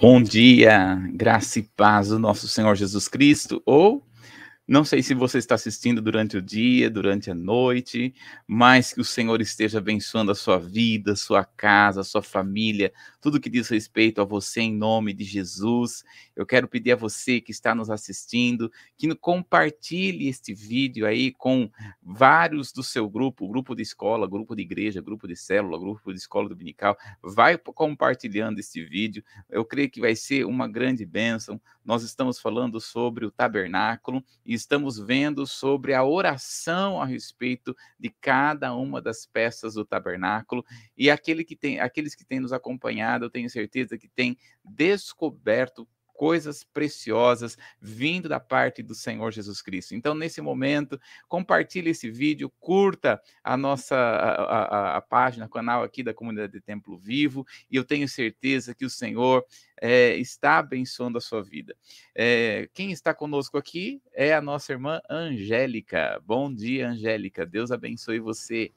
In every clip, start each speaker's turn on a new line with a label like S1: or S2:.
S1: Bom dia, graça e paz do nosso Senhor Jesus Cristo, ou não sei se você está assistindo durante o dia, durante a noite, mas que o Senhor esteja abençoando a sua vida, sua casa, sua família, tudo que diz respeito a você em nome de Jesus. Eu quero pedir a você que está nos assistindo que compartilhe este vídeo aí com vários do seu grupo, grupo de escola, grupo de igreja, grupo de célula, grupo de escola dominical. Vai compartilhando este vídeo. Eu creio que vai ser uma grande bênção. Nós estamos falando sobre o tabernáculo e estamos vendo sobre a oração a respeito de cada uma das peças do tabernáculo. E aquele que tem, aqueles que têm nos acompanhado, eu tenho certeza que têm descoberto coisas preciosas vindo da parte do Senhor Jesus Cristo. Então, nesse momento, compartilhe esse vídeo, curta a nossa a, a, a página, o canal aqui da comunidade de Templo Vivo, e eu tenho certeza que o Senhor é, está abençoando a sua vida. É, quem está conosco aqui é a nossa irmã Angélica. Bom dia, Angélica. Deus abençoe você.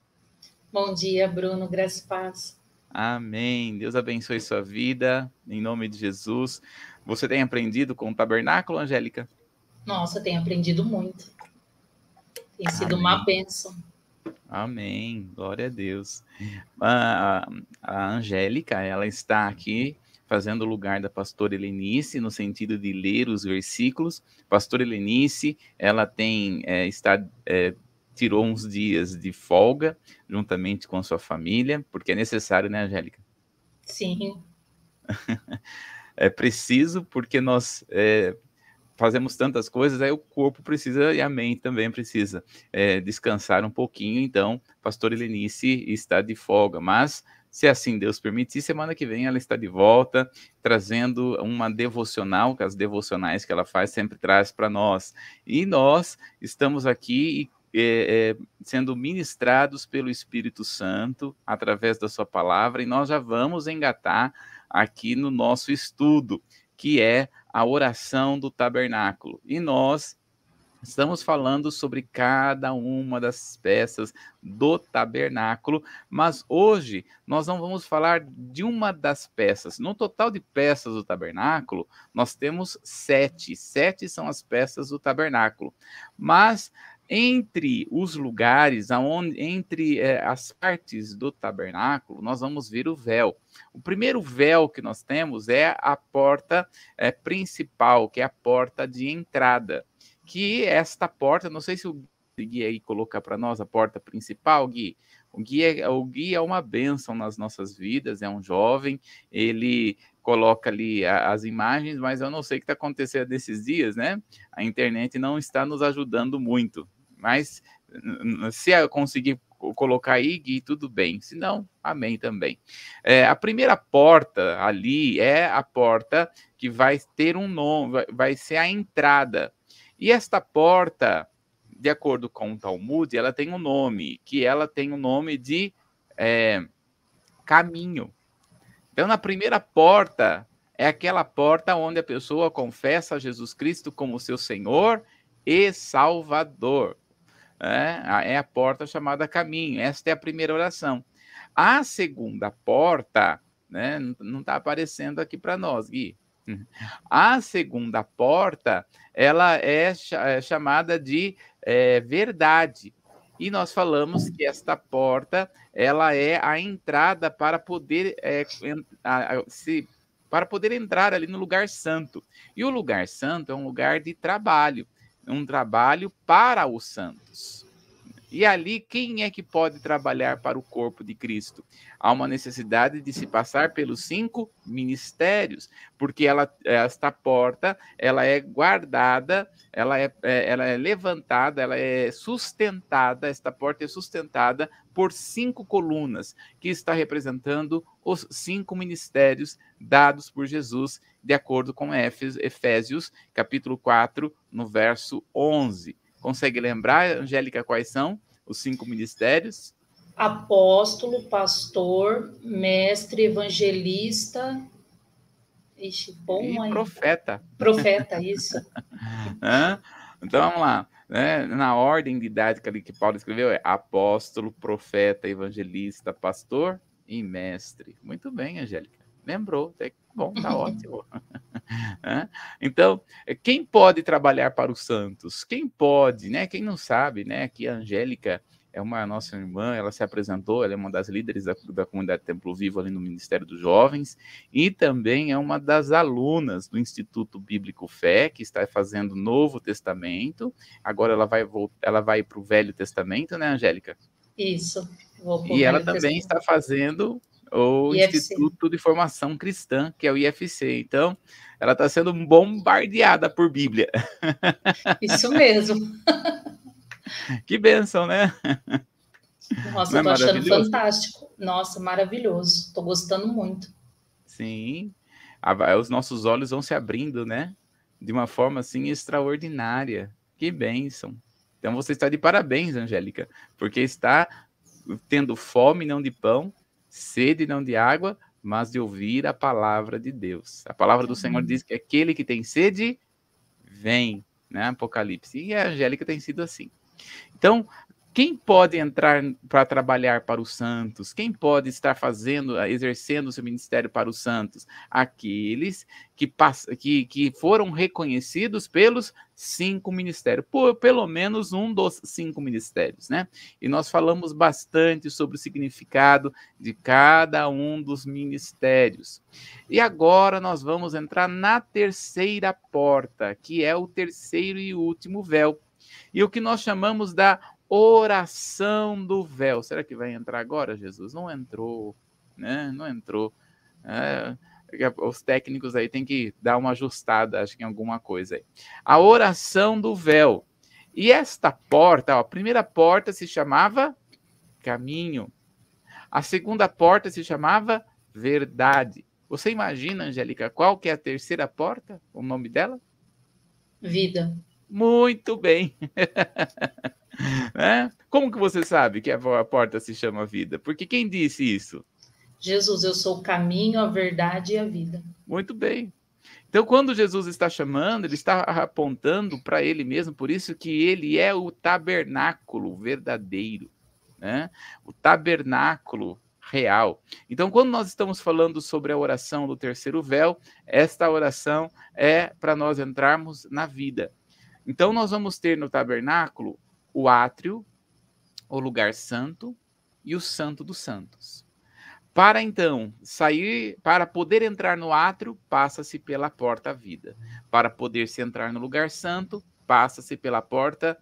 S2: Bom dia, Bruno. Graças e paz.
S1: Amém. Deus abençoe sua vida, em nome de Jesus. Você tem aprendido com o tabernáculo, Angélica?
S2: Nossa, tenho aprendido muito. Tem sido Amém. uma bênção.
S1: Amém. Glória a Deus. A, a Angélica, ela está aqui fazendo o lugar da pastora Helenice, no sentido de ler os versículos. Pastora Helenice, ela tem, é, está, é, tirou uns dias de folga, juntamente com sua família, porque é necessário, né, Angélica?
S2: Sim.
S1: é preciso porque nós é, fazemos tantas coisas, aí o corpo precisa e a mente também precisa é, descansar um pouquinho. Então, pastor Helenice está de folga, mas se assim Deus permitir, semana que vem ela está de volta, trazendo uma devocional, que as devocionais que ela faz sempre traz para nós. E nós estamos aqui é, é, sendo ministrados pelo Espírito Santo através da sua palavra, e nós já vamos engatar aqui no nosso estudo, que é a oração do tabernáculo. E nós estamos falando sobre cada uma das peças do tabernáculo, mas hoje nós não vamos falar de uma das peças. No total de peças do tabernáculo, nós temos sete. Sete são as peças do tabernáculo. Mas entre os lugares, aonde, entre é, as partes do tabernáculo, nós vamos ver o véu. O primeiro véu que nós temos é a porta é, principal, que é a porta de entrada. Que esta porta, não sei se o Gui aí colocar para nós a porta principal, Gui. O Gui, é, o Gui é uma bênção nas nossas vidas, é um jovem, ele coloca ali as imagens, mas eu não sei o que está acontecendo nesses dias, né? A internet não está nos ajudando muito. Mas se eu conseguir colocar aí, Gui, tudo bem. Se não, amém também. É, a primeira porta ali é a porta que vai ter um nome, vai, ser a entrada. E esta porta, de acordo com o Talmud, ela tem um nome, que ela tem o um nome de é, caminho. Então, na primeira porta, é aquela porta onde a pessoa confessa Jesus Cristo como seu Senhor e Salvador. É, é a porta chamada caminho. Esta é a primeira oração. A segunda porta, né, não está aparecendo aqui para nós, Gui. A segunda porta, ela é, é chamada de é, verdade. E nós falamos que esta porta ela é a entrada para poder é, se para poder entrar ali no lugar santo. E o lugar santo é um lugar de trabalho, um trabalho para os santos. E ali, quem é que pode trabalhar para o corpo de Cristo? Há uma necessidade de se passar pelos cinco ministérios, porque ela, esta porta ela é guardada, ela é, é, ela é levantada, ela é sustentada, esta porta é sustentada por cinco colunas, que está representando os cinco ministérios dados por Jesus, de acordo com Efésios, capítulo 4, no verso 11. Consegue lembrar, Angélica, quais são os cinco ministérios?
S2: Apóstolo, pastor, mestre, evangelista. Ixi, bom
S1: e. Profeta.
S2: Profeta, isso.
S1: então vamos lá. Né? Na ordem didática ali que Paulo escreveu é apóstolo, profeta, evangelista, pastor e mestre. Muito bem, Angélica. Lembrou, bom, tá ótimo. então, quem pode trabalhar para os santos? Quem pode, né? Quem não sabe, né? Que a Angélica é uma nossa irmã, ela se apresentou, ela é uma das líderes da, da comunidade Templo Vivo ali no Ministério dos Jovens e também é uma das alunas do Instituto Bíblico Fé, que está fazendo Novo Testamento. Agora ela vai ela vai para o Velho Testamento, né, Angélica?
S2: Isso.
S1: E ela também está fazendo o IFC. Instituto de Formação Cristã, que é o IFC. Então, ela está sendo bombardeada por Bíblia.
S2: Isso mesmo.
S1: Que benção, né?
S2: Nossa, Não eu é achando fantástico. Nossa, maravilhoso. Estou gostando muito.
S1: Sim. Os nossos olhos vão se abrindo, né? De uma forma assim extraordinária. Que bênção. Então você está de parabéns, Angélica, porque está tendo fome não de pão, sede não de água, mas de ouvir a palavra de Deus. A palavra do Senhor diz que aquele que tem sede, vem, né? Apocalipse. E a Angélica tem sido assim. Então, quem pode entrar para trabalhar para os santos? Quem pode estar fazendo, exercendo o seu ministério para os santos? Aqueles que, que, que foram reconhecidos pelos cinco ministérios, por pelo menos um dos cinco ministérios, né? E nós falamos bastante sobre o significado de cada um dos ministérios. E agora nós vamos entrar na terceira porta, que é o terceiro e último véu e o que nós chamamos da oração do véu. Será que vai entrar agora, Jesus? Não entrou, né? Não entrou. É, os técnicos aí têm que dar uma ajustada, acho que em alguma coisa aí. A oração do véu. E esta porta, ó, a primeira porta se chamava caminho. A segunda porta se chamava verdade. Você imagina, Angélica, qual que é a terceira porta? O nome dela?
S2: Vida.
S1: Muito bem. você sabe que a porta se chama vida? Porque quem disse isso?
S2: Jesus, eu sou o caminho, a verdade e a vida.
S1: Muito bem. Então, quando Jesus está chamando, ele está apontando para ele mesmo, por isso que ele é o tabernáculo verdadeiro, né? O tabernáculo real. Então, quando nós estamos falando sobre a oração do terceiro véu, esta oração é para nós entrarmos na vida. Então, nós vamos ter no tabernáculo o átrio, o lugar santo e o santo dos santos. Para então sair, para poder entrar no átrio, passa-se pela porta vida. Para poder se entrar no lugar santo, passa-se pela porta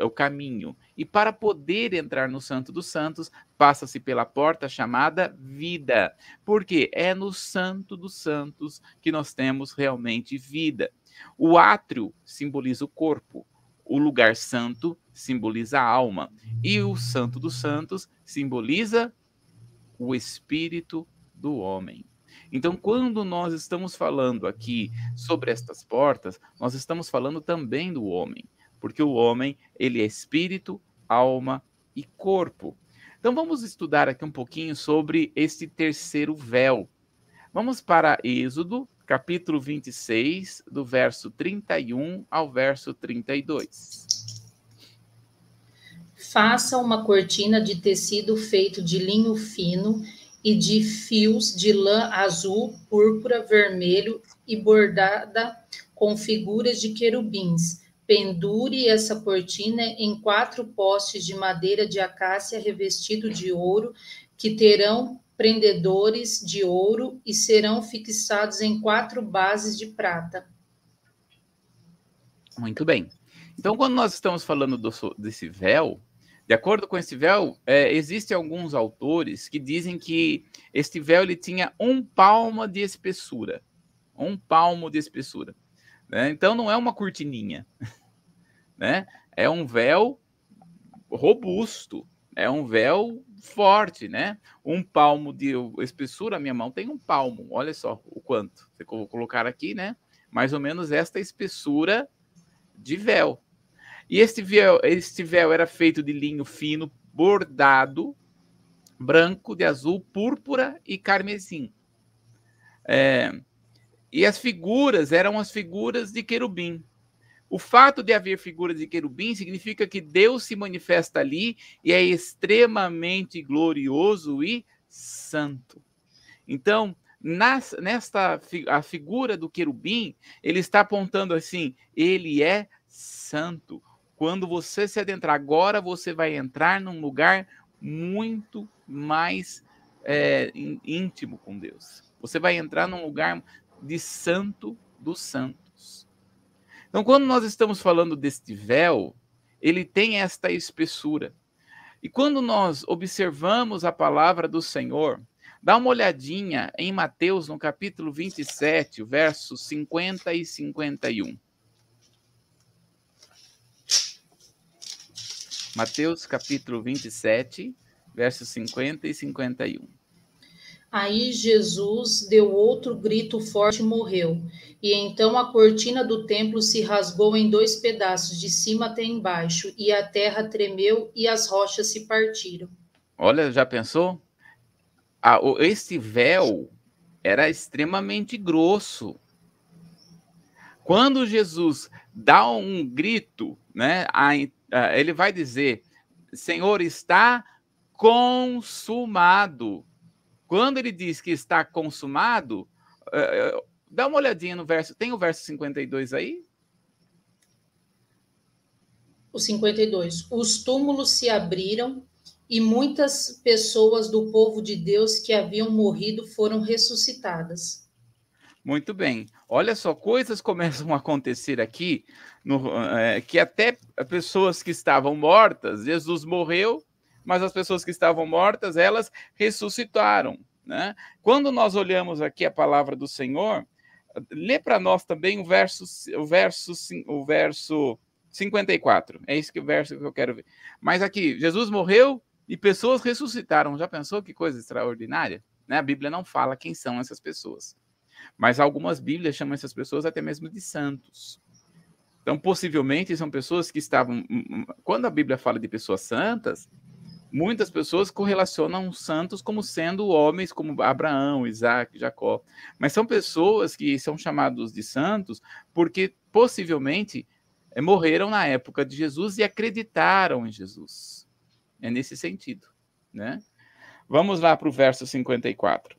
S1: o caminho. E para poder entrar no Santo dos Santos, passa-se pela porta chamada vida. Porque é no Santo dos Santos que nós temos realmente vida. O átrio simboliza o corpo, o lugar santo simboliza a alma, e o Santo dos Santos simboliza o espírito do homem. Então, quando nós estamos falando aqui sobre estas portas, nós estamos falando também do homem, porque o homem, ele é espírito, alma e corpo. Então, vamos estudar aqui um pouquinho sobre este terceiro véu. Vamos para Êxodo, capítulo 26, do verso 31 ao verso 32.
S2: Faça uma cortina de tecido feito de linho fino e de fios de lã azul, púrpura, vermelho e bordada com figuras de querubins. Pendure essa cortina em quatro postes de madeira de acácia revestido de ouro, que terão prendedores de ouro e serão fixados em quatro bases de prata.
S1: Muito bem. Então, quando nós estamos falando do, desse véu, de acordo com esse véu, é, existem alguns autores que dizem que este véu ele tinha um palmo de espessura. Um palmo de espessura. Né? Então, não é uma cortininha. Né? É um véu robusto. É um véu forte, né? Um palmo de espessura, minha mão tem um palmo, olha só o quanto. Vou colocar aqui, né? Mais ou menos esta espessura de véu. E este véu, este véu era feito de linho fino, bordado, branco, de azul, púrpura e carmesim. É, e as figuras eram as figuras de querubim. O fato de haver figuras de querubim significa que Deus se manifesta ali e é extremamente glorioso e santo. Então, nas, nesta a figura do querubim, ele está apontando assim: ele é santo. Quando você se adentrar, agora você vai entrar num lugar muito mais é, íntimo com Deus. Você vai entrar num lugar de santo dos santos. Então, quando nós estamos falando deste véu, ele tem esta espessura. E quando nós observamos a palavra do Senhor, dá uma olhadinha em Mateus, no capítulo 27, versos 50 e 51. Mateus, capítulo 27, versos 50 e 51.
S2: Aí Jesus deu outro grito forte e morreu. E então a cortina do templo se rasgou em dois pedaços, de cima até embaixo, e a terra tremeu e as rochas se partiram.
S1: Olha, já pensou? Ah, esse véu era extremamente grosso. Quando Jesus dá um grito, né, ele vai dizer: Senhor, está consumado. Quando ele diz que está consumado, uh, dá uma olhadinha no verso. Tem o verso 52 aí?
S2: O 52. Os túmulos se abriram e muitas pessoas do povo de Deus que haviam morrido foram ressuscitadas.
S1: Muito bem. Olha só, coisas começam a acontecer aqui, no, é, que até pessoas que estavam mortas, Jesus morreu, mas as pessoas que estavam mortas, elas ressuscitaram. Né? Quando nós olhamos aqui a palavra do Senhor, lê para nós também o verso, o verso, o verso 54. É esse que o verso que eu quero ver. Mas aqui, Jesus morreu e pessoas ressuscitaram. Já pensou que coisa extraordinária? Né? A Bíblia não fala quem são essas pessoas. Mas algumas Bíblias chamam essas pessoas até mesmo de santos. Então, possivelmente, são pessoas que estavam. Hum, hum, quando a Bíblia fala de pessoas santas, muitas pessoas correlacionam santos como sendo homens como Abraão, Isaac, Jacó. Mas são pessoas que são chamados de santos porque possivelmente eh, morreram na época de Jesus e acreditaram em Jesus. É nesse sentido, né? Vamos lá para o verso 54.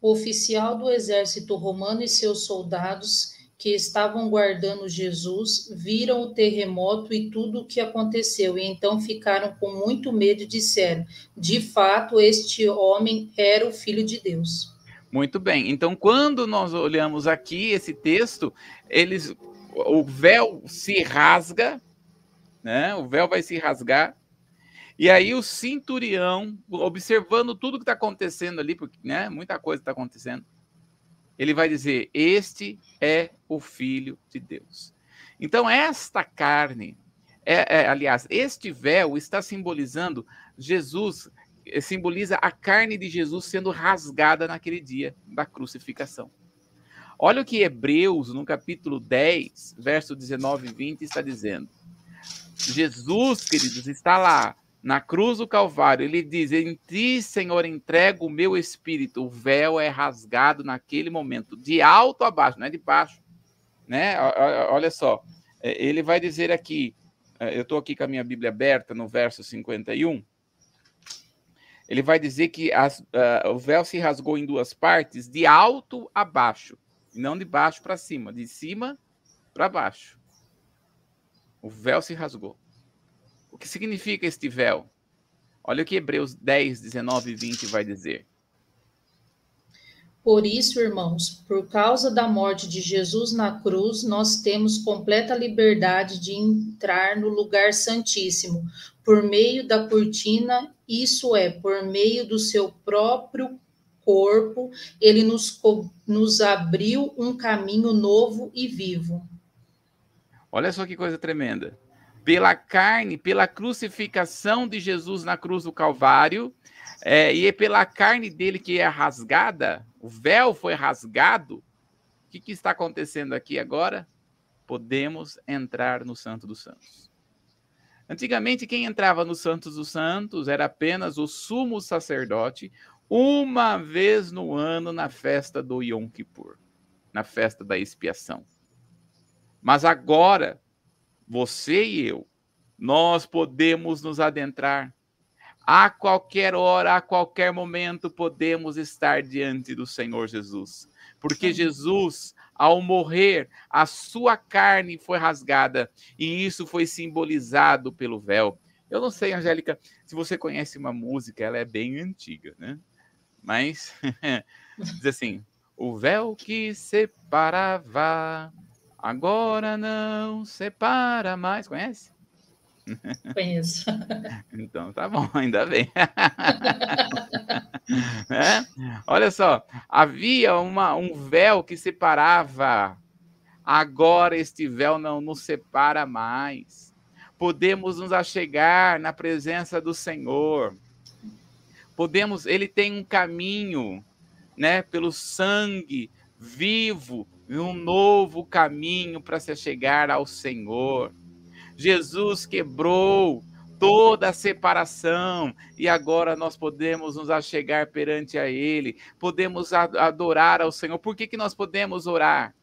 S2: O oficial do exército romano e seus soldados que estavam guardando Jesus viram o terremoto e tudo o que aconteceu, e então ficaram com muito medo e disseram: De fato, este homem era o filho de Deus.
S1: Muito bem. Então, quando nós olhamos aqui esse texto, eles o véu se rasga, né? O véu vai se rasgar. E aí o centurião, observando tudo que está acontecendo ali, porque né, muita coisa está acontecendo, ele vai dizer: Este é o Filho de Deus. Então, esta carne, é, é, aliás, este véu está simbolizando Jesus, eh, simboliza a carne de Jesus sendo rasgada naquele dia da crucificação. Olha o que Hebreus, no capítulo 10, verso 19 e 20, está dizendo. Jesus, queridos, está lá na cruz do Calvário, ele diz: Em ti, Senhor, entrego o meu espírito. O véu é rasgado naquele momento, de alto a baixo, não é de baixo. Né? Olha só, é, ele vai dizer aqui, é, eu estou aqui com a minha Bíblia aberta no verso 51. Ele vai dizer que as, uh, o véu se rasgou em duas partes, de alto a baixo, não de baixo para cima, de cima para baixo. O véu se rasgou. O que significa este véu? Olha o que Hebreus 10, 19 e 20 vai dizer.
S2: Por isso, irmãos, por causa da morte de Jesus na cruz, nós temos completa liberdade de entrar no lugar santíssimo, por meio da cortina, isso é, por meio do seu próprio corpo, ele nos, nos abriu um caminho novo e vivo.
S1: Olha só que coisa tremenda pela carne, pela crucificação de Jesus na cruz do Calvário, é, e é pela carne dele que é rasgada, o véu foi rasgado. O que, que está acontecendo aqui agora? Podemos entrar no Santo dos Santos. Antigamente, quem entrava no Santos dos Santos era apenas o sumo sacerdote, uma vez no ano na festa do Yom Kippur, na festa da expiação. Mas agora, você e eu, nós podemos nos adentrar A qualquer hora, a qualquer momento, podemos estar diante do Senhor Jesus. Porque Jesus, ao morrer, a sua carne foi rasgada e isso foi simbolizado pelo véu. Eu não sei, Angélica, se você conhece uma música, ela é bem antiga, né? Mas diz assim: o véu que separava, agora não separa mais. Conhece?
S2: Conheço.
S1: Então tá bom, ainda bem. é? Olha só, havia uma, um véu que separava, agora este véu não nos separa mais. Podemos nos achegar na presença do Senhor. Podemos, ele tem um caminho, né, pelo sangue vivo, um novo caminho para se chegar ao Senhor. Jesus quebrou toda a separação e agora nós podemos nos achegar perante a Ele, podemos adorar ao Senhor. Por que, que nós podemos orar?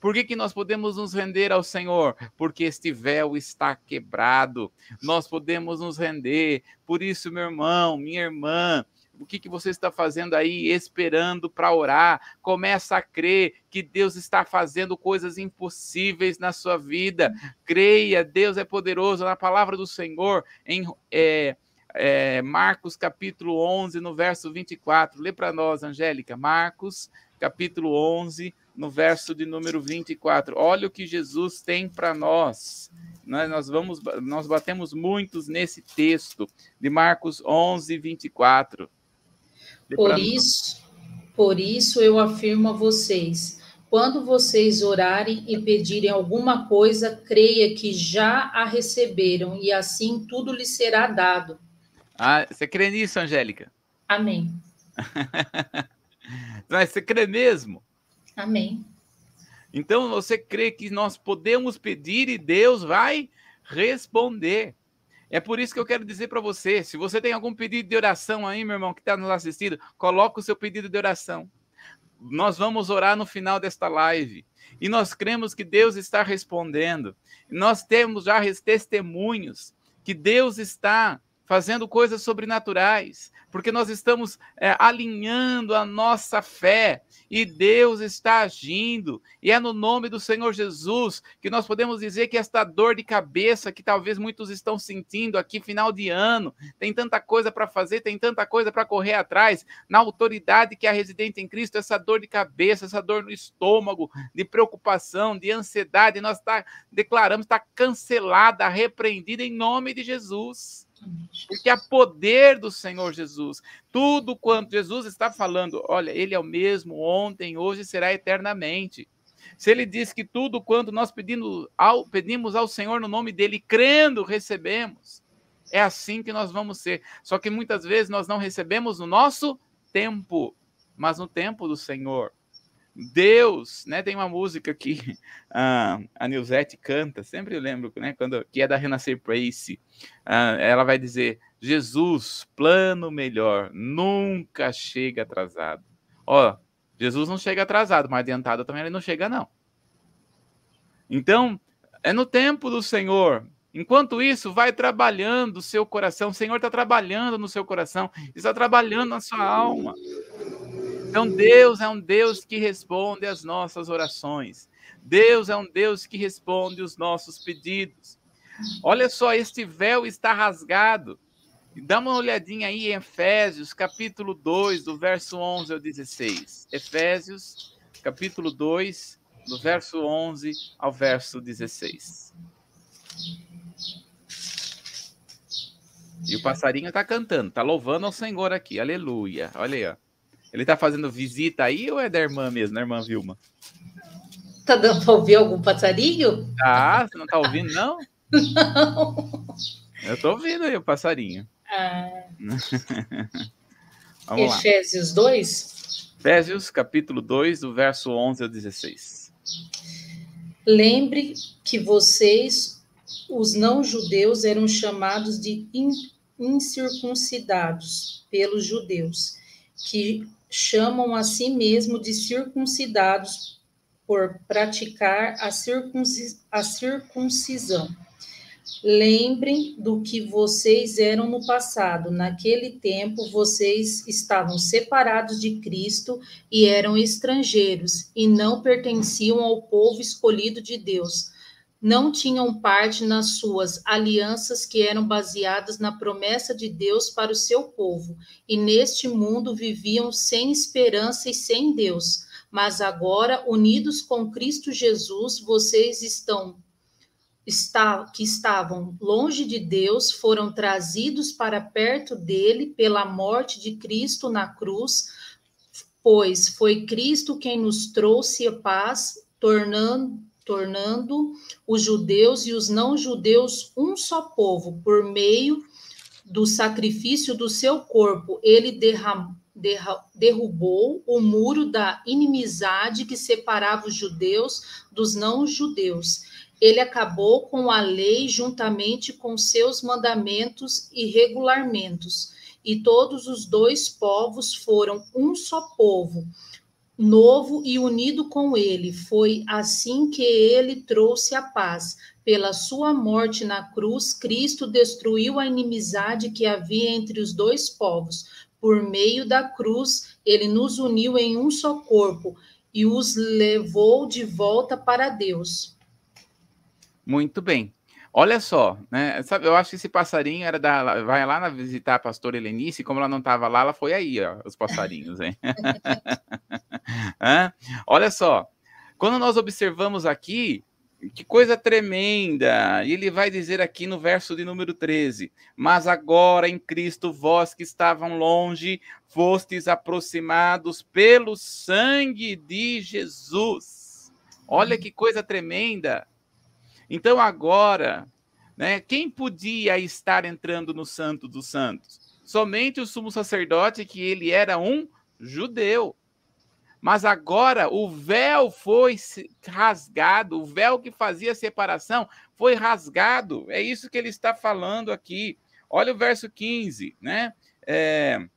S1: Por que, que nós podemos nos render ao Senhor? Porque este véu está quebrado. Nós podemos nos render. Por isso, meu irmão, minha irmã, o que, que você está fazendo aí, esperando para orar. Começa a crer que Deus está fazendo coisas impossíveis na sua vida. Creia, Deus é poderoso. Na palavra do Senhor, em é, é, Marcos capítulo 11, no verso 24. Lê para nós, Angélica. Marcos capítulo 11, no verso de número 24. Olha o que Jesus tem para nós. Nós, vamos, nós batemos muitos nesse texto de Marcos 11, 24.
S2: Por isso, por isso eu afirmo a vocês: quando vocês orarem e pedirem alguma coisa, creia que já a receberam e assim tudo lhes será dado.
S1: Ah, você crê nisso, Angélica?
S2: Amém.
S1: Mas você crê mesmo?
S2: Amém.
S1: Então você crê que nós podemos pedir e Deus vai responder. É por isso que eu quero dizer para você: se você tem algum pedido de oração aí, meu irmão, que está nos assistindo, coloque o seu pedido de oração. Nós vamos orar no final desta live. E nós cremos que Deus está respondendo. Nós temos já testemunhos que Deus está fazendo coisas sobrenaturais, porque nós estamos é, alinhando a nossa fé e Deus está agindo, e é no nome do Senhor Jesus que nós podemos dizer que esta dor de cabeça que talvez muitos estão sentindo aqui, final de ano, tem tanta coisa para fazer, tem tanta coisa para correr atrás, na autoridade que é residente em Cristo, essa dor de cabeça, essa dor no estômago, de preocupação, de ansiedade, nós tá, declaramos, está cancelada, repreendida em nome de Jesus. Porque há poder do Senhor Jesus. Tudo quanto Jesus está falando, olha, ele é o mesmo ontem, hoje será eternamente. Se ele diz que tudo quanto nós pedimos ao, pedimos ao Senhor no nome dele, crendo, recebemos. É assim que nós vamos ser. Só que muitas vezes nós não recebemos no nosso tempo, mas no tempo do Senhor. Deus, né? Tem uma música que a, a Nilzete canta, sempre eu lembro, né? Quando, que é da Renascer Praise. Uh, ela vai dizer: Jesus, plano melhor, nunca chega atrasado. Ó, Jesus não chega atrasado, mas adiantado também ele não chega, não. Então, é no tempo do Senhor. Enquanto isso, vai trabalhando o seu coração. O Senhor está trabalhando no seu coração, está trabalhando na sua alma. Então, Deus é um Deus que responde às nossas orações. Deus é um Deus que responde os nossos pedidos. Olha só, este véu está rasgado. Dá uma olhadinha aí em Efésios, capítulo 2, do verso 11 ao 16. Efésios, capítulo 2, do verso 11 ao verso 16. E o passarinho está cantando, está louvando ao Senhor aqui. Aleluia. Olha aí, ó. Ele tá fazendo visita aí ou é da irmã mesmo, da irmã Vilma?
S2: Tá dando pra ouvir algum passarinho?
S1: Ah, você não tá ouvindo, não? Não. Eu tô ouvindo aí o passarinho. Ah.
S2: Efésios 2?
S1: Efésios, capítulo 2, do verso 11 ao 16.
S2: Lembre que vocês, os não-judeus, eram chamados de incircuncidados pelos judeus, que chamam a si mesmo de circuncidados por praticar a, circuncis a circuncisão. Lembrem do que vocês eram no passado. Naquele tempo, vocês estavam separados de Cristo e eram estrangeiros, e não pertenciam ao povo escolhido de Deus. Não tinham parte nas suas alianças que eram baseadas na promessa de Deus para o seu povo, e neste mundo viviam sem esperança e sem Deus. Mas agora, unidos com Cristo Jesus, vocês estão está, que estavam longe de Deus foram trazidos para perto dele pela morte de Cristo na cruz, pois foi Cristo quem nos trouxe a paz, tornando, tornando os judeus e os não-judeus um só povo, por meio do sacrifício do seu corpo. Ele derrubou o muro da inimizade que separava os judeus dos não-judeus. Ele acabou com a lei juntamente com seus mandamentos e regulamentos, e todos os dois povos foram um só povo, novo e unido com ele. Foi assim que ele trouxe a paz. Pela sua morte na cruz, Cristo destruiu a inimizade que havia entre os dois povos. Por meio da cruz, ele nos uniu em um só corpo e os levou de volta para Deus.
S1: Muito bem. Olha só, né? Sabe, eu acho que esse passarinho era da. Vai lá na, visitar a pastora Helenice, como ela não estava lá, ela foi aí, ó, os passarinhos, hein? Olha só, quando nós observamos aqui, que coisa tremenda! E ele vai dizer aqui no verso de número 13: Mas agora em Cristo, vós que estavam longe, fostes aproximados pelo sangue de Jesus. Olha que coisa tremenda! Então agora, né, quem podia estar entrando no Santo dos Santos? Somente o sumo sacerdote, que ele era um judeu. Mas agora o véu foi rasgado, o véu que fazia separação foi rasgado. É isso que ele está falando aqui. Olha o verso 15, né? É,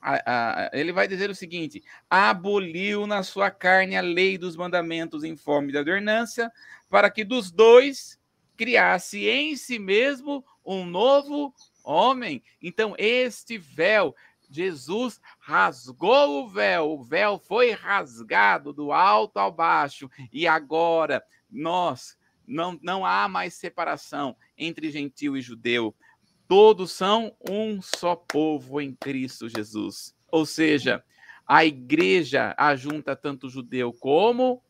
S1: a, a, ele vai dizer o seguinte: aboliu na sua carne a lei dos mandamentos em forma de adornância, para que dos dois criasse em si mesmo um novo homem. Então, este véu, Jesus rasgou o véu, o véu foi rasgado do alto ao baixo, e agora nós não, não há mais separação entre gentil e judeu. Todos são um só povo em Cristo Jesus. Ou seja, a igreja ajunta tanto judeu como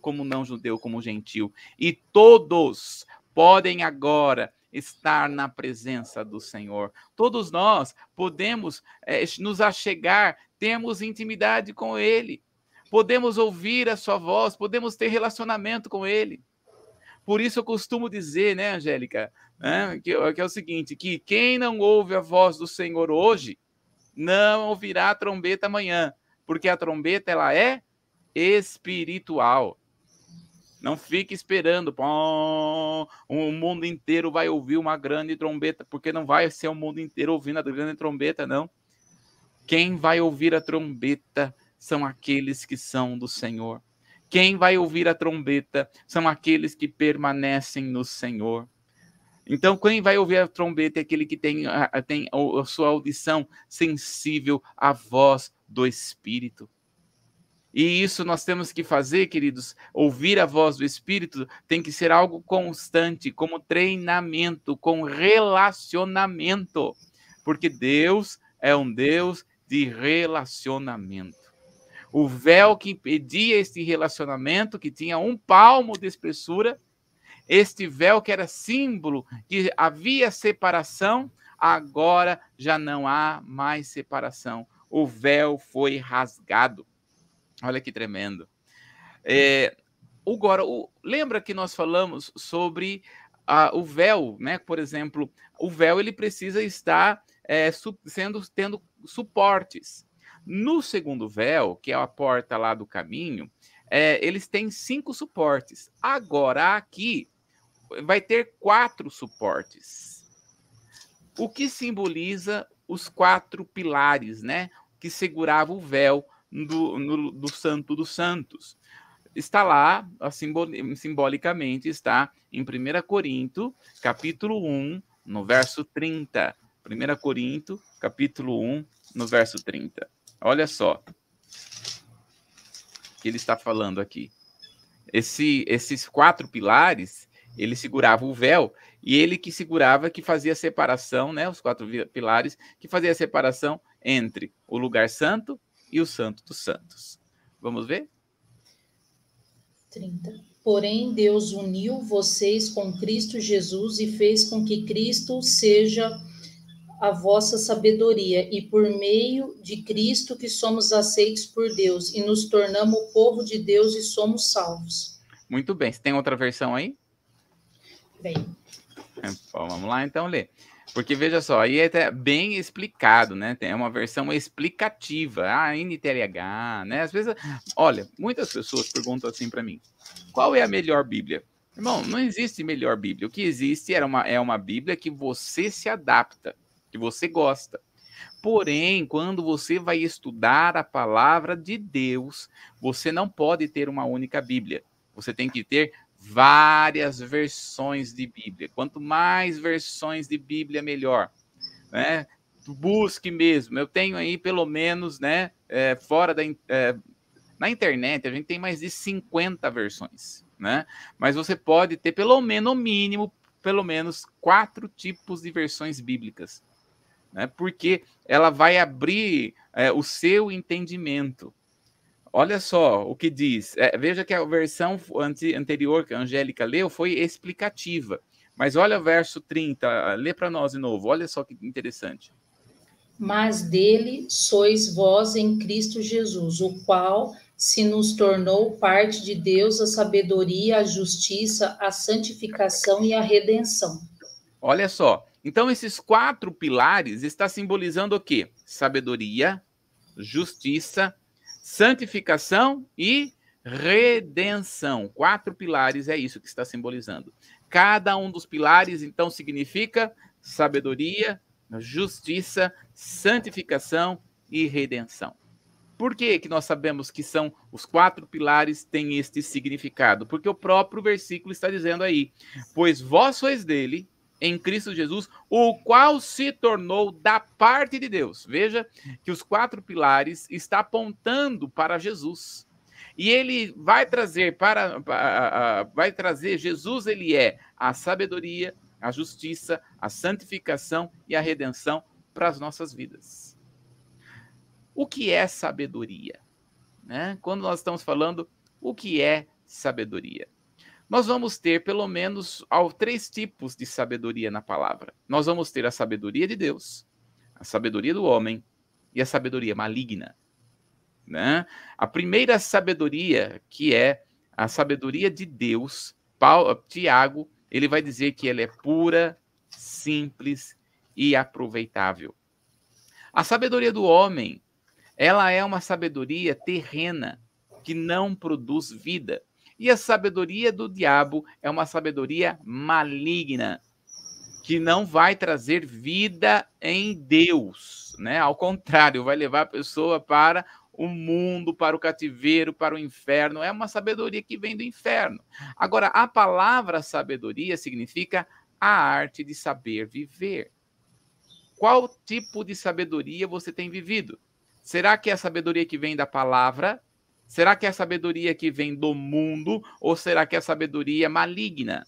S1: como não judeu, como gentil, e todos podem agora estar na presença do Senhor. Todos nós podemos é, nos achegar, temos intimidade com Ele, podemos ouvir a Sua voz, podemos ter relacionamento com Ele. Por isso eu costumo dizer, né, Angélica, né, que, que é o seguinte: que quem não ouve a voz do Senhor hoje, não ouvirá a trombeta amanhã, porque a trombeta ela é espiritual. Não fique esperando, o mundo inteiro vai ouvir uma grande trombeta, porque não vai ser o mundo inteiro ouvindo a grande trombeta, não. Quem vai ouvir a trombeta são aqueles que são do Senhor. Quem vai ouvir a trombeta são aqueles que permanecem no Senhor. Então, quem vai ouvir a trombeta é aquele que tem, tem a sua audição sensível à voz do Espírito. E isso nós temos que fazer, queridos. Ouvir a voz do Espírito tem que ser algo constante, como treinamento, com relacionamento. Porque Deus é um Deus de relacionamento. O véu que impedia este relacionamento, que tinha um palmo de espessura, este véu que era símbolo que havia separação, agora já não há mais separação. O véu foi rasgado. Olha que tremendo. É, agora, o, lembra que nós falamos sobre o véu, né? Por exemplo, o véu ele precisa estar é, sendo tendo suportes. No segundo véu, que é a porta lá do caminho, é, eles têm cinco suportes. Agora aqui vai ter quatro suportes. O que simboliza os quatro pilares, né? Que seguravam o véu do, no, do Santo dos Santos. está lá, simbolicamente, está em 1 Corinto, capítulo 1, no verso 30. 1 Corinto, capítulo 1, no verso 30. Olha só o que ele está falando aqui. Esse, esses quatro pilares, ele segurava o véu, e ele que segurava, que fazia a separação, né? Os quatro pilares, que fazia a separação entre o lugar santo e o santo dos santos. Vamos ver?
S2: 30. Porém, Deus uniu vocês com Cristo Jesus e fez com que Cristo seja a vossa sabedoria, e por meio de Cristo que somos aceitos por Deus, e nos tornamos o povo de Deus e somos salvos.
S1: Muito bem. Você tem outra versão aí?
S2: Bem.
S1: É, vamos lá então ler. Porque veja só, aí é bem explicado, né? Tem uma versão explicativa, a NTLH, né? Às vezes, olha, muitas pessoas perguntam assim para mim: qual é a melhor Bíblia? Irmão, não existe melhor Bíblia. O que existe é uma, é uma Bíblia que você se adapta, que você gosta. Porém, quando você vai estudar a palavra de Deus, você não pode ter uma única Bíblia. Você tem que ter várias versões de Bíblia. Quanto mais versões de Bíblia, melhor. Né? Busque mesmo. Eu tenho aí pelo menos, né, é, fora da é, na internet, a gente tem mais de 50 versões, né? Mas você pode ter pelo menos, no mínimo, pelo menos quatro tipos de versões bíblicas, né? Porque ela vai abrir é, o seu entendimento. Olha só o que diz. É, veja que a versão anterior que a Angélica leu foi explicativa. Mas olha o verso 30, lê para nós de novo. Olha só que interessante.
S2: Mas dele sois vós em Cristo Jesus, o qual se nos tornou parte de Deus a sabedoria, a justiça, a santificação e a redenção.
S1: Olha só. Então esses quatro pilares está simbolizando o quê? Sabedoria, justiça, santificação e redenção. Quatro pilares é isso que está simbolizando. Cada um dos pilares, então, significa sabedoria, justiça, santificação e redenção. Por que, que nós sabemos que são os quatro pilares têm este significado? Porque o próprio versículo está dizendo aí: Pois vós sois dele, em Cristo Jesus, o qual se tornou da parte de Deus. Veja que os quatro pilares está apontando para Jesus. E ele vai trazer para, vai trazer Jesus, ele é a sabedoria, a justiça, a santificação e a redenção para as nossas vidas. O que é sabedoria? Né? Quando nós estamos falando o que é sabedoria? Nós vamos ter pelo menos três tipos de sabedoria na palavra. Nós vamos ter a sabedoria de Deus, a sabedoria do homem e a sabedoria maligna. Né? A primeira sabedoria, que é a sabedoria de Deus, Paulo, Tiago, ele vai dizer que ela é pura, simples e aproveitável. A sabedoria do homem, ela é uma sabedoria terrena que não produz vida. E a sabedoria do diabo é uma sabedoria maligna, que não vai trazer vida em Deus, né? Ao contrário, vai levar a pessoa para o mundo, para o cativeiro, para o inferno. É uma sabedoria que vem do inferno. Agora, a palavra sabedoria significa a arte de saber viver. Qual tipo de sabedoria você tem vivido? Será que é a sabedoria que vem da palavra Será que é a sabedoria que vem do mundo ou será que é a sabedoria maligna?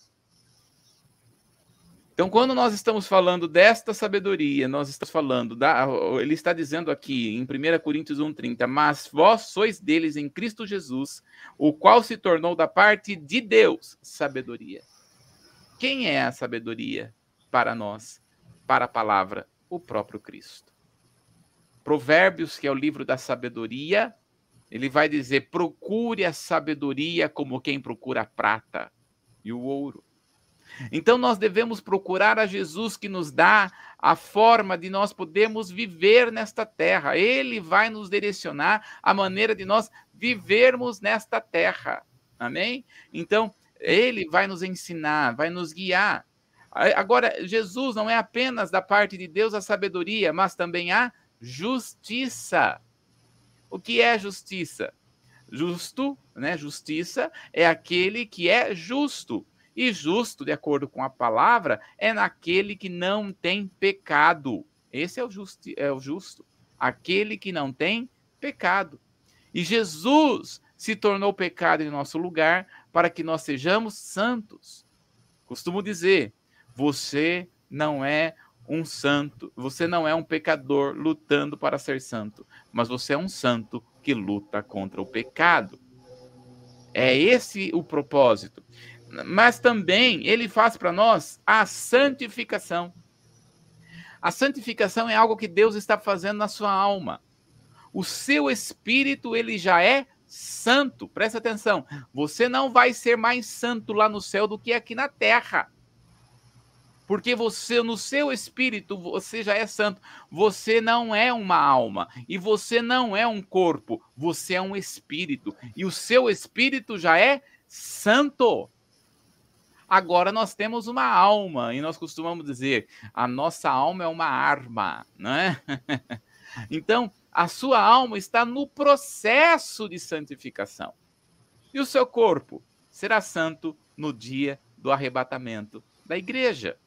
S1: Então, quando nós estamos falando desta sabedoria, nós estamos falando, da, ele está dizendo aqui em 1 Coríntios 1,30, mas vós sois deles em Cristo Jesus, o qual se tornou da parte de Deus sabedoria. Quem é a sabedoria para nós, para a palavra? O próprio Cristo. Provérbios, que é o livro da sabedoria, ele vai dizer: procure a sabedoria como quem procura a prata e o ouro. Então nós devemos procurar a Jesus que nos dá a forma de nós podermos viver nesta terra. Ele vai nos direcionar a maneira de nós vivermos nesta terra. Amém? Então, ele vai nos ensinar, vai nos guiar. Agora, Jesus não é apenas da parte de Deus a sabedoria, mas também a justiça. O que é justiça? justo, né? Justiça é aquele que é justo. E justo, de acordo com a palavra, é naquele que não tem pecado. Esse é o, justi é o justo. Aquele que não tem pecado. E Jesus se tornou pecado em nosso lugar para que nós sejamos santos. Costumo dizer: você não é um santo, você não é um pecador lutando para ser santo, mas você é um santo que luta contra o pecado. É esse o propósito. Mas também ele faz para nós a santificação. A santificação é algo que Deus está fazendo na sua alma. O seu espírito ele já é santo. Presta atenção. Você não vai ser mais santo lá no céu do que aqui na terra. Porque você, no seu espírito, você já é santo. Você não é uma alma. E você não é um corpo. Você é um espírito. E o seu espírito já é santo. Agora nós temos uma alma. E nós costumamos dizer: a nossa alma é uma arma. Né? então, a sua alma está no processo de santificação. E o seu corpo será santo no dia do arrebatamento da igreja.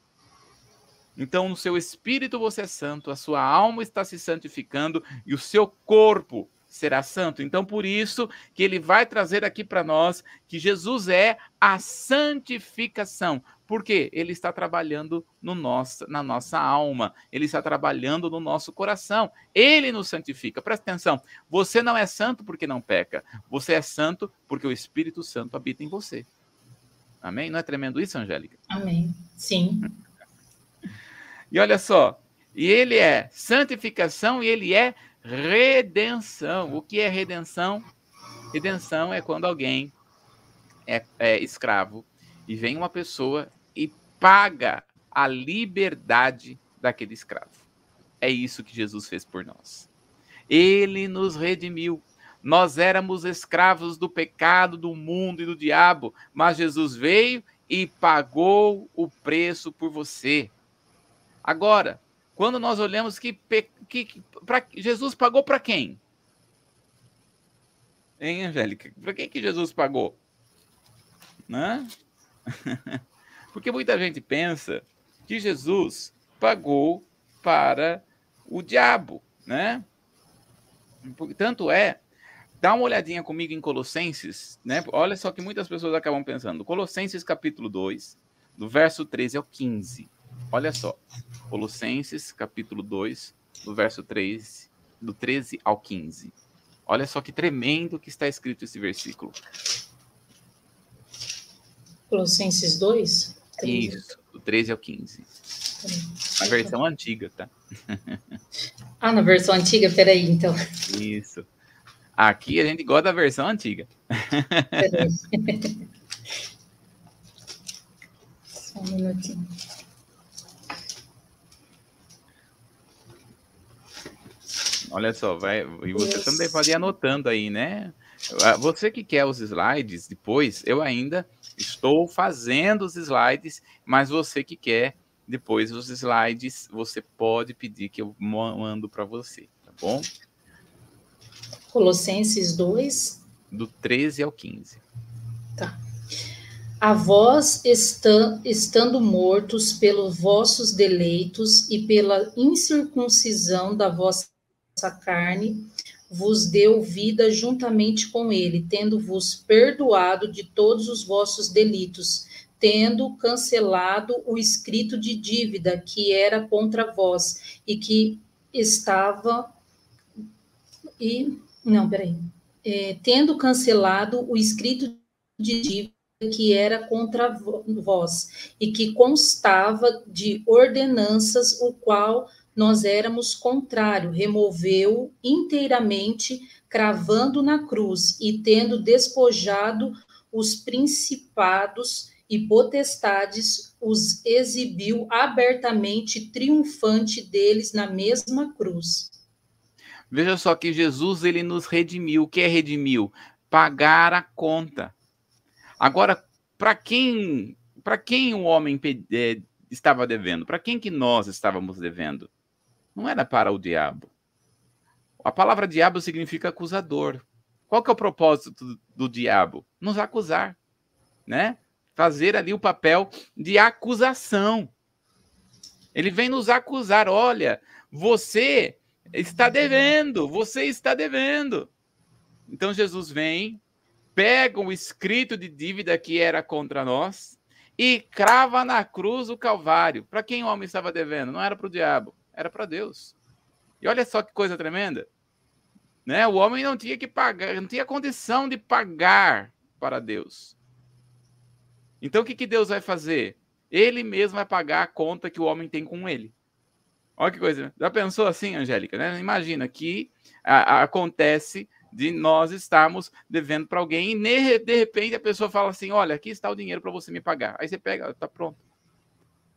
S1: Então, no seu espírito você é santo, a sua alma está se santificando e o seu corpo será santo. Então, por isso que ele vai trazer aqui para nós que Jesus é a santificação. Porque ele está trabalhando no nosso, na nossa alma, ele está trabalhando no nosso coração. Ele nos santifica. Presta atenção. Você não é santo porque não peca. Você é santo porque o Espírito Santo habita em você. Amém? Não é tremendo isso, Angélica?
S2: Amém. Sim.
S1: E olha só, e ele é santificação e ele é redenção. O que é redenção? Redenção é quando alguém é, é escravo e vem uma pessoa e paga a liberdade daquele escravo. É isso que Jesus fez por nós. Ele nos redimiu. Nós éramos escravos do pecado, do mundo e do diabo, mas Jesus veio e pagou o preço por você. Agora, quando nós olhamos que, que, que pra, Jesus pagou para quem? Hein, Angélica? Para quem que Jesus pagou? Né? Porque muita gente pensa que Jesus pagou para o diabo, né? Tanto é, dá uma olhadinha comigo em Colossenses, né? Olha só que muitas pessoas acabam pensando. Colossenses capítulo 2, do verso 13 ao 15. Olha só. Colossenses, capítulo 2, do verso 3, do 13 ao 15. Olha só que tremendo que está escrito esse versículo.
S2: Colossenses 2?
S1: 13. Isso, do 13 ao 15. Na versão antiga, tá?
S2: Ah, na versão antiga? Peraí, então.
S1: Isso. Aqui a gente gosta da versão antiga. Peraí. Só um minutinho. Olha só, vai, e você Isso. também pode ir anotando aí, né? Ah, você que quer os slides depois, eu ainda estou fazendo os slides, mas você que quer depois os slides, você pode pedir que eu mando para você, tá bom?
S2: Colossenses 2.
S1: Do 13 ao 15.
S2: Tá. A vós estando mortos pelos vossos deleitos e pela incircuncisão da vossa vossa carne, vos deu vida juntamente com ele, tendo-vos perdoado de todos os vossos delitos, tendo cancelado o escrito de dívida que era contra vós e que estava e não, peraí, é, tendo cancelado o escrito de dívida que era contra vós e que constava de ordenanças, o qual nós éramos contrário, removeu inteiramente, cravando na cruz e tendo despojado os principados e potestades, os exibiu abertamente, triunfante deles na mesma cruz.
S1: Veja só que Jesus ele nos redimiu. O que é redimiu? Pagar a conta. Agora, para quem, para quem o homem é, estava devendo? Para quem que nós estávamos devendo? Não era para o diabo. A palavra diabo significa acusador. Qual que é o propósito do, do diabo? Nos acusar, né? Fazer ali o papel de acusação. Ele vem nos acusar. Olha, você está devendo, você está devendo. Então Jesus vem, pega o escrito de dívida que era contra nós e crava na cruz o Calvário. Para quem o homem estava devendo? Não era para o diabo, era para Deus. E olha só que coisa tremenda. Né? O homem não tinha que pagar, não tinha condição de pagar para Deus. Então o que, que Deus vai fazer? Ele mesmo vai pagar a conta que o homem tem com ele. Olha que coisa. Já pensou assim, Angélica? Né? Imagina que a, a, acontece de nós estarmos devendo para alguém e de repente a pessoa fala assim: Olha, aqui está o dinheiro para você me pagar. Aí você pega, está pronto,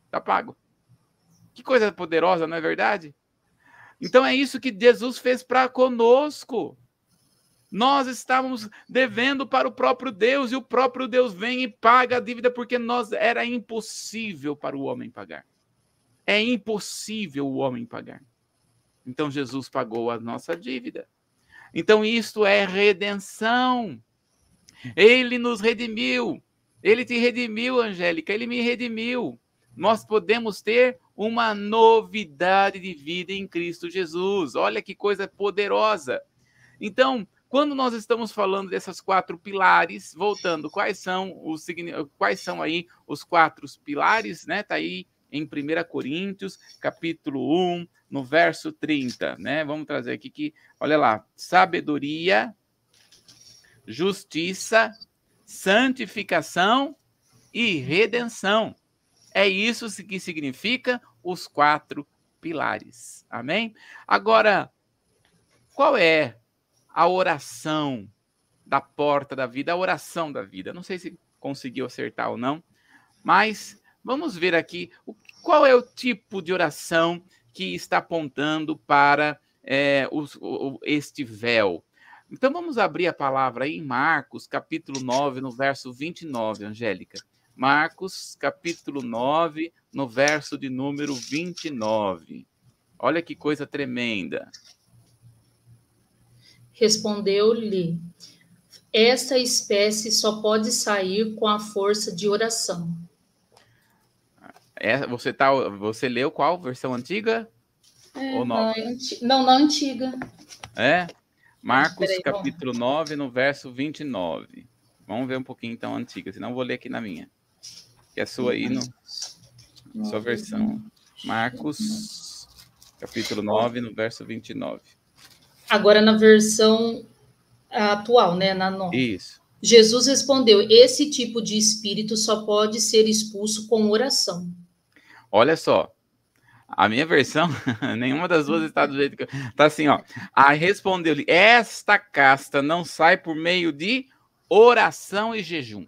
S1: está pago. Que coisa poderosa, não é verdade? Então é isso que Jesus fez para conosco. Nós estávamos devendo para o próprio Deus e o próprio Deus vem e paga a dívida porque nós era impossível para o homem pagar. É impossível o homem pagar. Então Jesus pagou a nossa dívida. Então isto é redenção. Ele nos redimiu. Ele te redimiu, Angélica. Ele me redimiu. Nós podemos ter uma novidade de vida em Cristo Jesus. Olha que coisa poderosa. Então, quando nós estamos falando dessas quatro pilares, voltando, quais são os quais são aí os quatro pilares, né? Tá aí em 1 Coríntios, capítulo 1, no verso 30, né? Vamos trazer aqui que, olha lá, sabedoria, justiça, santificação e redenção. É isso que significa os quatro pilares. Amém? Agora, qual é a oração da porta da vida, a oração da vida? Não sei se conseguiu acertar ou não, mas vamos ver aqui qual é o tipo de oração que está apontando para é, os, o, este véu. Então vamos abrir a palavra aí em Marcos, capítulo 9, no verso 29, Angélica. Marcos, capítulo 9, no verso de número 29. Olha que coisa tremenda.
S2: Respondeu-lhe: Esta espécie só pode sair com a força de oração.
S1: É, você, tá, você leu qual versão antiga?
S2: É, ou nova? Não, não, antiga.
S1: É? Marcos, Peraí, capítulo vamos. 9, no verso 29. Vamos ver um pouquinho então antiga, senão vou ler aqui na minha que é a sua aí, no, sua versão. Marcos, capítulo 9, no verso 29.
S2: Agora na versão atual, né? Na nova.
S1: Isso.
S2: Jesus respondeu: Esse tipo de espírito só pode ser expulso com oração.
S1: Olha só, a minha versão, nenhuma das duas está do jeito que. Está assim, ó. Aí respondeu-lhe: Esta casta não sai por meio de oração e jejum.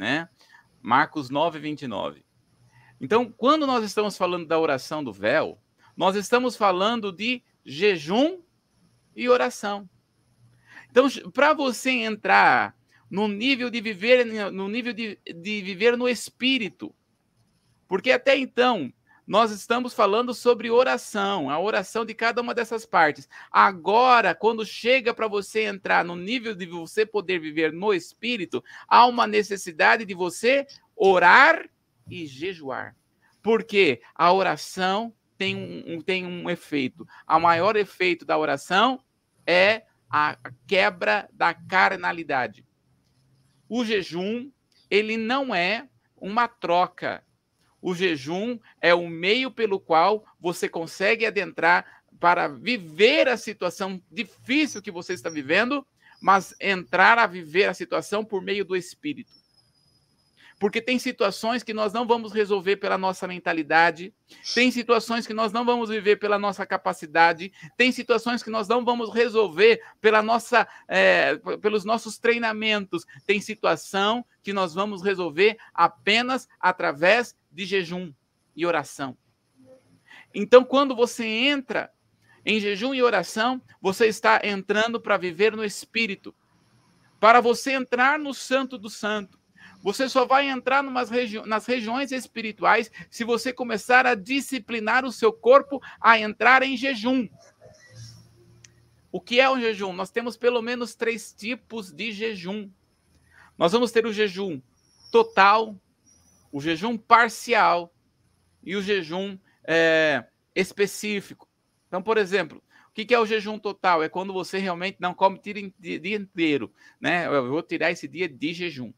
S1: Né? Marcos 9, 29. Então, quando nós estamos falando da oração do véu, nós estamos falando de jejum e oração. Então, para você entrar no nível de viver no nível de, de viver no espírito, porque até então nós estamos falando sobre oração, a oração de cada uma dessas partes. Agora, quando chega para você entrar no nível de você poder viver no espírito, há uma necessidade de você orar e jejuar. Porque a oração tem um, tem um efeito. O maior efeito da oração é a quebra da carnalidade. O jejum, ele não é uma troca o jejum é o meio pelo qual você consegue adentrar para viver a situação difícil que você está vivendo, mas entrar a viver a situação por meio do Espírito. Porque tem situações que nós não vamos resolver pela nossa mentalidade, tem situações que nós não vamos viver pela nossa capacidade, tem situações que nós não vamos resolver pela nossa, é, pelos nossos treinamentos, tem situação que nós vamos resolver apenas através de jejum e oração. Então, quando você entra em jejum e oração, você está entrando para viver no Espírito. Para você entrar no Santo do Santo, você só vai entrar regi nas regiões espirituais se você começar a disciplinar o seu corpo a entrar em jejum. O que é um jejum? Nós temos pelo menos três tipos de jejum. Nós vamos ter o jejum total, o jejum parcial e o jejum é, específico. Então, por exemplo, o que é o jejum total? É quando você realmente não come o dia inteiro, né? Eu vou tirar esse dia de jejum.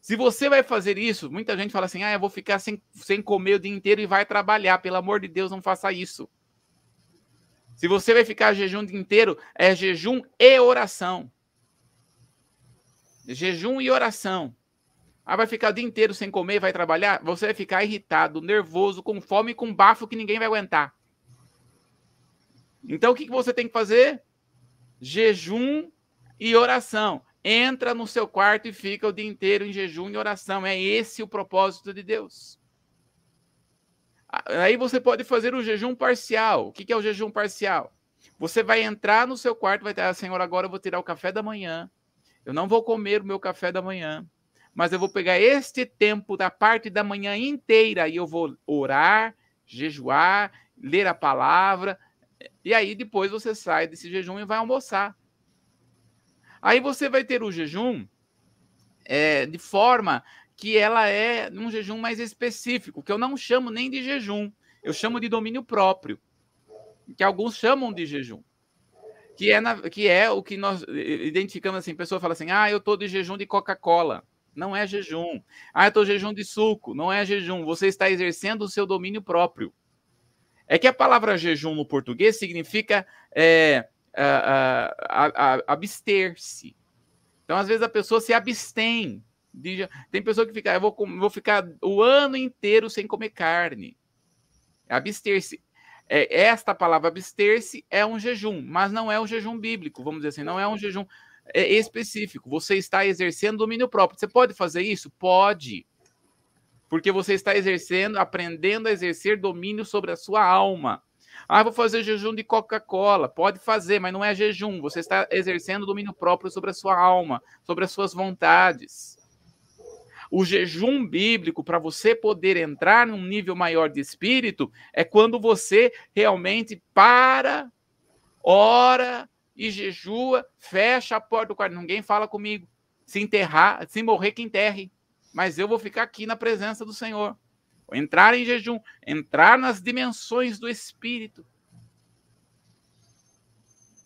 S1: Se você vai fazer isso, muita gente fala assim: ah, eu vou ficar sem, sem comer o dia inteiro e vai trabalhar. Pelo amor de Deus, não faça isso. Se você vai ficar jejum o dia inteiro, é jejum e oração. Jejum e oração. Ah, vai ficar o dia inteiro sem comer, vai trabalhar? Você vai ficar irritado, nervoso, com fome, com bafo que ninguém vai aguentar. Então, o que você tem que fazer? Jejum e oração entra no seu quarto e fica o dia inteiro em jejum e oração. É esse o propósito de Deus. Aí você pode fazer o jejum parcial. O que é o jejum parcial? Você vai entrar no seu quarto, vai ter, ah, Senhor, agora eu vou tirar o café da manhã. Eu não vou comer o meu café da manhã, mas eu vou pegar este tempo da parte da manhã inteira e eu vou orar, jejuar, ler a palavra. E aí depois você sai desse jejum e vai almoçar. Aí você vai ter o jejum é, de forma que ela é um jejum mais específico, que eu não chamo nem de jejum, eu chamo de domínio próprio, que alguns chamam de jejum. Que é, na, que é o que nós identificamos assim, pessoa fala assim, ah, eu estou de jejum de Coca-Cola. Não é jejum. Ah, eu estou jejum de suco. Não é jejum. Você está exercendo o seu domínio próprio. É que a palavra jejum no português significa é, abster-se. Então, às vezes, a pessoa se abstém. De, tem pessoa que fica, eu vou, vou ficar o ano inteiro sem comer carne. Abster-se. É, esta palavra abster-se é um jejum, mas não é um jejum bíblico, vamos dizer assim, não é um jejum específico. Você está exercendo domínio próprio. Você pode fazer isso? Pode. Porque você está exercendo, aprendendo a exercer domínio sobre a sua alma. Ah, vou fazer jejum de Coca-Cola. Pode fazer, mas não é jejum. Você está exercendo domínio próprio sobre a sua alma, sobre as suas vontades. O jejum bíblico, para você poder entrar num nível maior de espírito, é quando você realmente para, ora e jejua, fecha a porta do quarto. Ninguém fala comigo. Se enterrar, se morrer, que enterre. Mas eu vou ficar aqui na presença do Senhor entrar em jejum, entrar nas dimensões do espírito.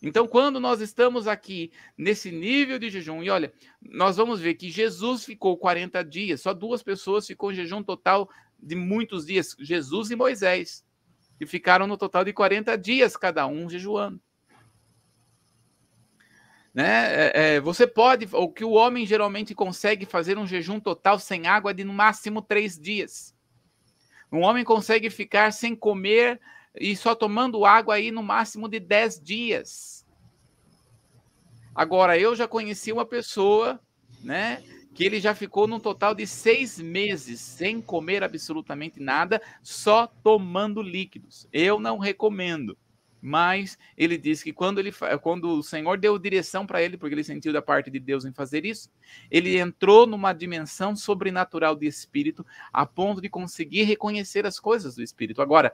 S1: Então, quando nós estamos aqui nesse nível de jejum, e olha, nós vamos ver que Jesus ficou 40 dias, só duas pessoas ficou em jejum total de muitos dias, Jesus e Moisés, que ficaram no total de 40 dias cada um jejuando. Né? É, é, você pode, o que o homem geralmente consegue fazer um jejum total sem água de no máximo três dias. Um homem consegue ficar sem comer e só tomando água aí no máximo de 10 dias. Agora, eu já conheci uma pessoa, né, que ele já ficou num total de seis meses sem comer absolutamente nada, só tomando líquidos. Eu não recomendo mas ele disse que quando, ele, quando o Senhor deu direção para ele, porque ele sentiu da parte de Deus em fazer isso, ele entrou numa dimensão sobrenatural de espírito, a ponto de conseguir reconhecer as coisas do espírito. Agora,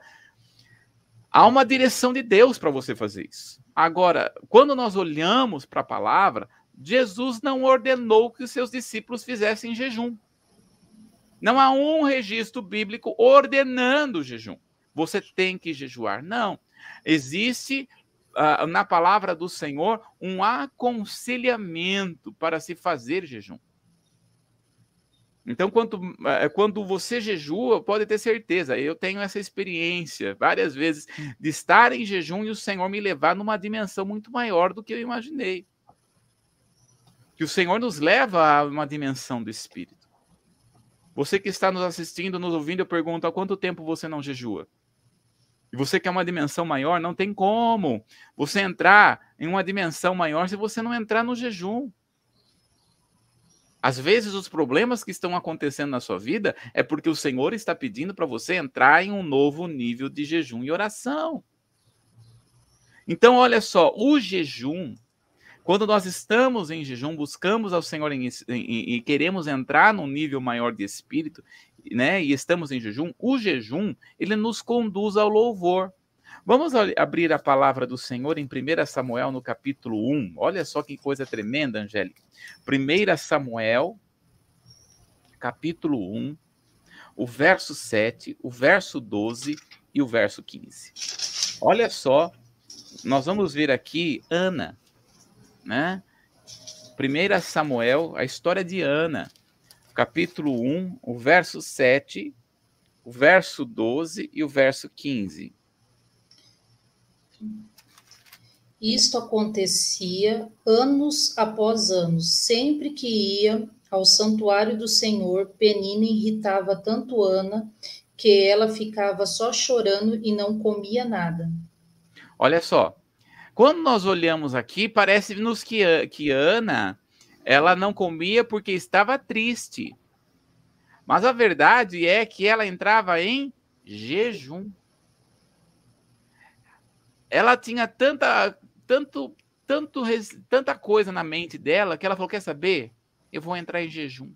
S1: há uma direção de Deus para você fazer isso. Agora, quando nós olhamos para a palavra, Jesus não ordenou que os seus discípulos fizessem jejum. Não há um registro bíblico ordenando o jejum. Você tem que jejuar. Não. Existe uh, na palavra do Senhor um aconselhamento para se fazer jejum. Então, quando, uh, quando você jejua, pode ter certeza, eu tenho essa experiência várias vezes de estar em jejum e o Senhor me levar numa dimensão muito maior do que eu imaginei. Que o Senhor nos leva a uma dimensão do Espírito. Você que está nos assistindo, nos ouvindo, eu pergunto: há quanto tempo você não jejua? E você quer uma dimensão maior, não tem como você entrar em uma dimensão maior se você não entrar no jejum. Às vezes, os problemas que estão acontecendo na sua vida é porque o Senhor está pedindo para você entrar em um novo nível de jejum e oração. Então, olha só, o jejum, quando nós estamos em jejum, buscamos ao Senhor e queremos entrar num nível maior de espírito, né, e estamos em jejum, o jejum, ele nos conduz ao louvor. Vamos abrir a palavra do Senhor em 1 Samuel, no capítulo 1. Olha só que coisa tremenda, Angélica. 1 Samuel, capítulo 1, o verso 7, o verso 12 e o verso 15. Olha só, nós vamos ver aqui Ana, né? 1 Samuel, a história de Ana, capítulo 1, o verso 7, o verso 12 e o verso 15.
S2: Isto acontecia anos após anos. Sempre que ia ao santuário do Senhor, Penina irritava tanto Ana que ela ficava só chorando e não comia nada.
S1: Olha só, quando nós olhamos aqui, parece-nos que, que Ana ela não comia porque estava triste. Mas a verdade é que ela entrava em jejum. Ela tinha tanta, tanto, tanto, tanta coisa na mente dela que ela falou: quer saber? Eu vou entrar em jejum.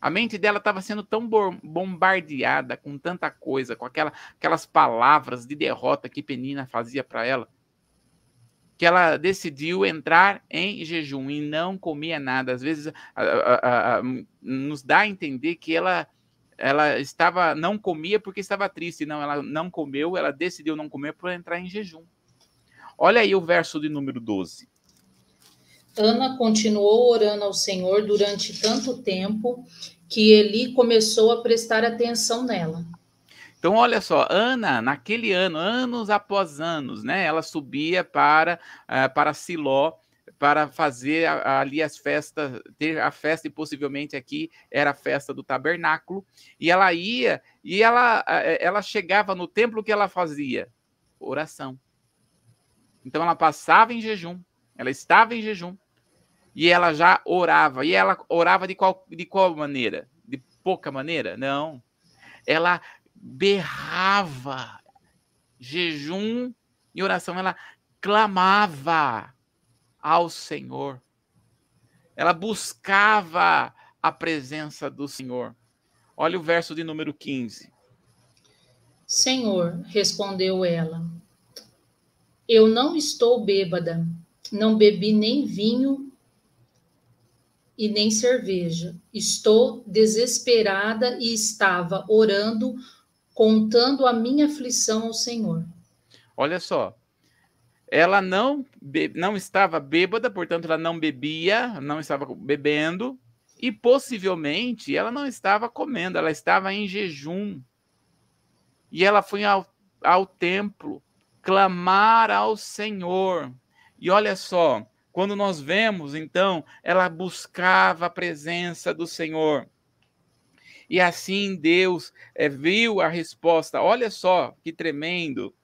S1: A mente dela estava sendo tão bombardeada com tanta coisa, com aquela, aquelas palavras de derrota que Penina fazia para ela, que ela decidiu entrar em jejum e não comia nada. Às vezes a, a, a, nos dá a entender que ela ela estava não comia porque estava triste, não, ela não comeu, ela decidiu não comer para entrar em jejum. Olha aí o verso de número 12.
S2: Ana continuou orando ao Senhor durante tanto tempo que Eli começou a prestar atenção nela.
S1: Então, olha só, Ana, naquele ano, anos após anos, né, ela subia para, uh, para Siló para fazer ali as festas, ter a festa, e possivelmente aqui era a festa do tabernáculo, e ela ia, e ela, eh, ela chegava no templo, o que ela fazia? Oração. Então ela passava em jejum, ela estava em jejum, e ela já orava. E ela orava de qual, de qual maneira? De pouca maneira? Não. Ela berrava. Jejum e oração. Ela clamava ao Senhor. Ela buscava a presença do Senhor. Olha o verso de número 15.
S2: Senhor, respondeu ela, eu não estou bêbada, não bebi nem vinho e nem cerveja. Estou desesperada e estava orando, contando a minha aflição ao Senhor.
S1: Olha só. Ela não, não estava bêbada, portanto, ela não bebia, não estava bebendo, e possivelmente ela não estava comendo, ela estava em jejum. E ela foi ao, ao templo clamar ao Senhor. E olha só, quando nós vemos, então, ela buscava a presença do Senhor. E assim Deus é, viu a resposta. Olha só que tremendo.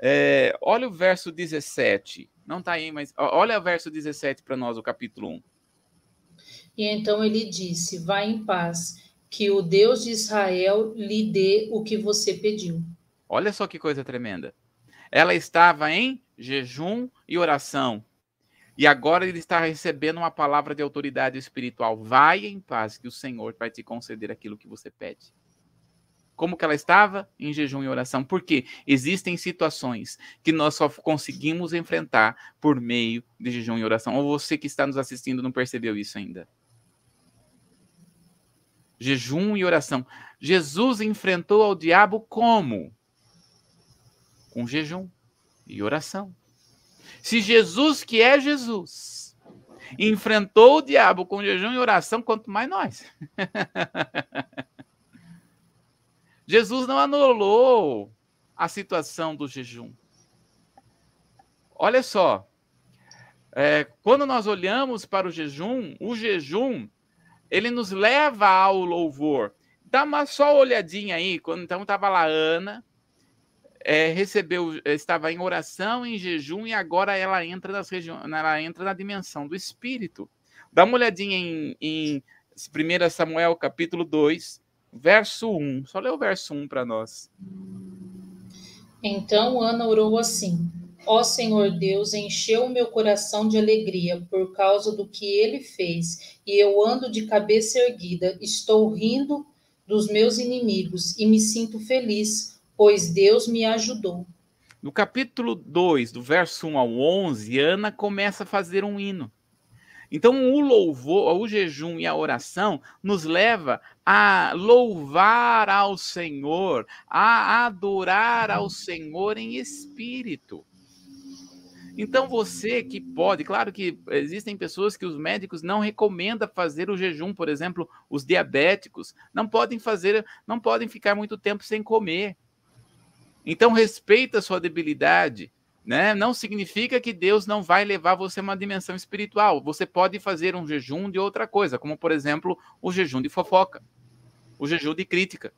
S1: É, olha o verso 17. Não está aí, mas olha o verso 17 para nós, o capítulo 1.
S2: E então ele disse: Vá em paz, que o Deus de Israel lhe dê o que você pediu.
S1: Olha só que coisa tremenda. Ela estava em jejum e oração. E agora ele está recebendo uma palavra de autoridade espiritual. Vai em paz, que o Senhor vai te conceder aquilo que você pede. Como que ela estava? Em jejum e oração. Porque existem situações que nós só conseguimos enfrentar por meio de jejum e oração. Ou você que está nos assistindo não percebeu isso ainda? Jejum e oração. Jesus enfrentou ao diabo como? Com jejum e oração. Se Jesus, que é Jesus, enfrentou o diabo com jejum e oração, quanto mais nós. Jesus não anulou a situação do jejum. Olha só, é, quando nós olhamos para o jejum, o jejum ele nos leva ao louvor. Dá uma só olhadinha aí, quando então estava lá Ana, é, recebeu, estava em oração, em jejum, e agora ela entra, nas ela entra na dimensão do Espírito. Dá uma olhadinha em, em 1 Samuel capítulo 2, verso 1. Só lê o verso 1 para nós.
S2: Então Ana orou assim: Ó Senhor Deus, encheu o meu coração de alegria por causa do que ele fez, e eu ando de cabeça erguida, estou rindo dos meus inimigos e me sinto feliz pois Deus me ajudou.
S1: No capítulo 2, do verso 1 ao 11, Ana começa a fazer um hino. Então, o louvor, o jejum e a oração nos leva a louvar ao Senhor, a adorar ao Senhor em espírito. Então, você que pode, claro que existem pessoas que os médicos não recomendam fazer o jejum, por exemplo, os diabéticos não podem fazer, não podem ficar muito tempo sem comer. Então, respeita a sua debilidade, né? Não significa que Deus não vai levar você a uma dimensão espiritual. Você pode fazer um jejum de outra coisa, como por exemplo, o jejum de fofoca, o jejum de crítica.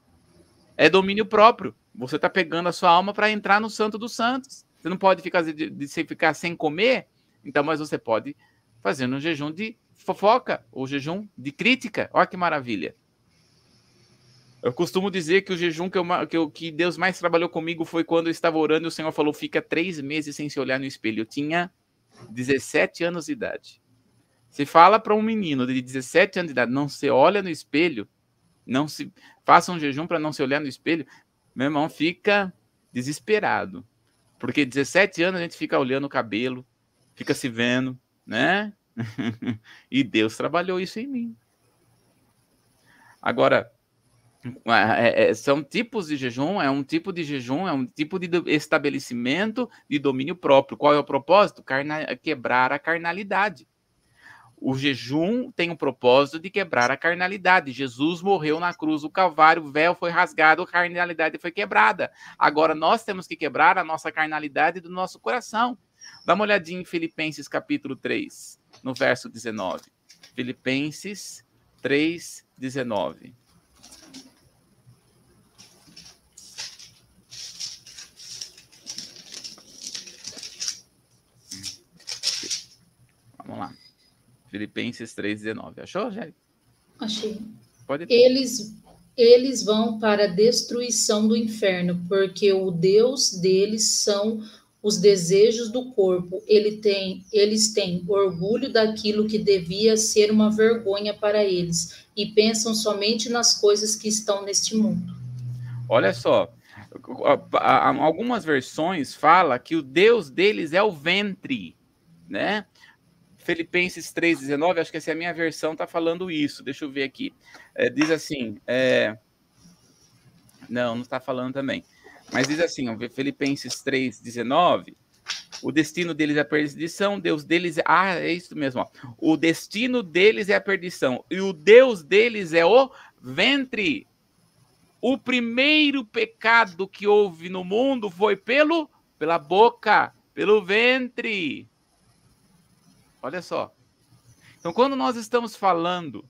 S1: É domínio próprio. Você está pegando a sua alma para entrar no Santo dos Santos. Você não pode ficar, de, de, ficar sem comer, então, mas você pode fazer um jejum de fofoca, ou jejum de crítica. Olha que maravilha. Eu costumo dizer que o jejum que, eu, que, eu, que, Deus mais trabalhou comigo foi quando eu estava orando e o Senhor falou: fica três meses sem se olhar no espelho. Eu tinha 17 anos de idade. Se fala para um menino de 17 anos de idade, não se olha no espelho, não se faça um jejum para não se olhar no espelho, meu irmão fica desesperado. Porque 17 anos a gente fica olhando o cabelo, fica se vendo, né? e Deus trabalhou isso em mim. Agora, é, é, são tipos de jejum, é um tipo de jejum, é um tipo de estabelecimento de domínio próprio. Qual é o propósito? Carna, quebrar a carnalidade. O jejum tem o propósito de quebrar a carnalidade. Jesus morreu na cruz, o Calvário, o véu foi rasgado, a carnalidade foi quebrada. Agora nós temos que quebrar a nossa carnalidade do nosso coração. Dá uma olhadinha em Filipenses capítulo 3, no verso 19. Filipenses 3, 19. Vamos lá. Filipenses 3,19. Achou, Jérico?
S2: Achei. Pode eles, eles vão para a destruição do inferno, porque o Deus deles são os desejos do corpo. Ele tem, eles têm orgulho daquilo que devia ser uma vergonha para eles e pensam somente nas coisas que estão neste mundo.
S1: Olha só, algumas versões fala que o Deus deles é o ventre, né? Filipenses 3,19, acho que essa é a minha versão, está falando isso. Deixa eu ver aqui. É, diz assim: é... não, não está falando também. Mas diz assim: ó, Filipenses 3,19. O destino deles é a perdição, Deus deles é. Ah, é isso mesmo. Ó. O destino deles é a perdição, e o Deus deles é o ventre. O primeiro pecado que houve no mundo foi pelo pela boca, pelo ventre. Olha só. Então, quando nós estamos falando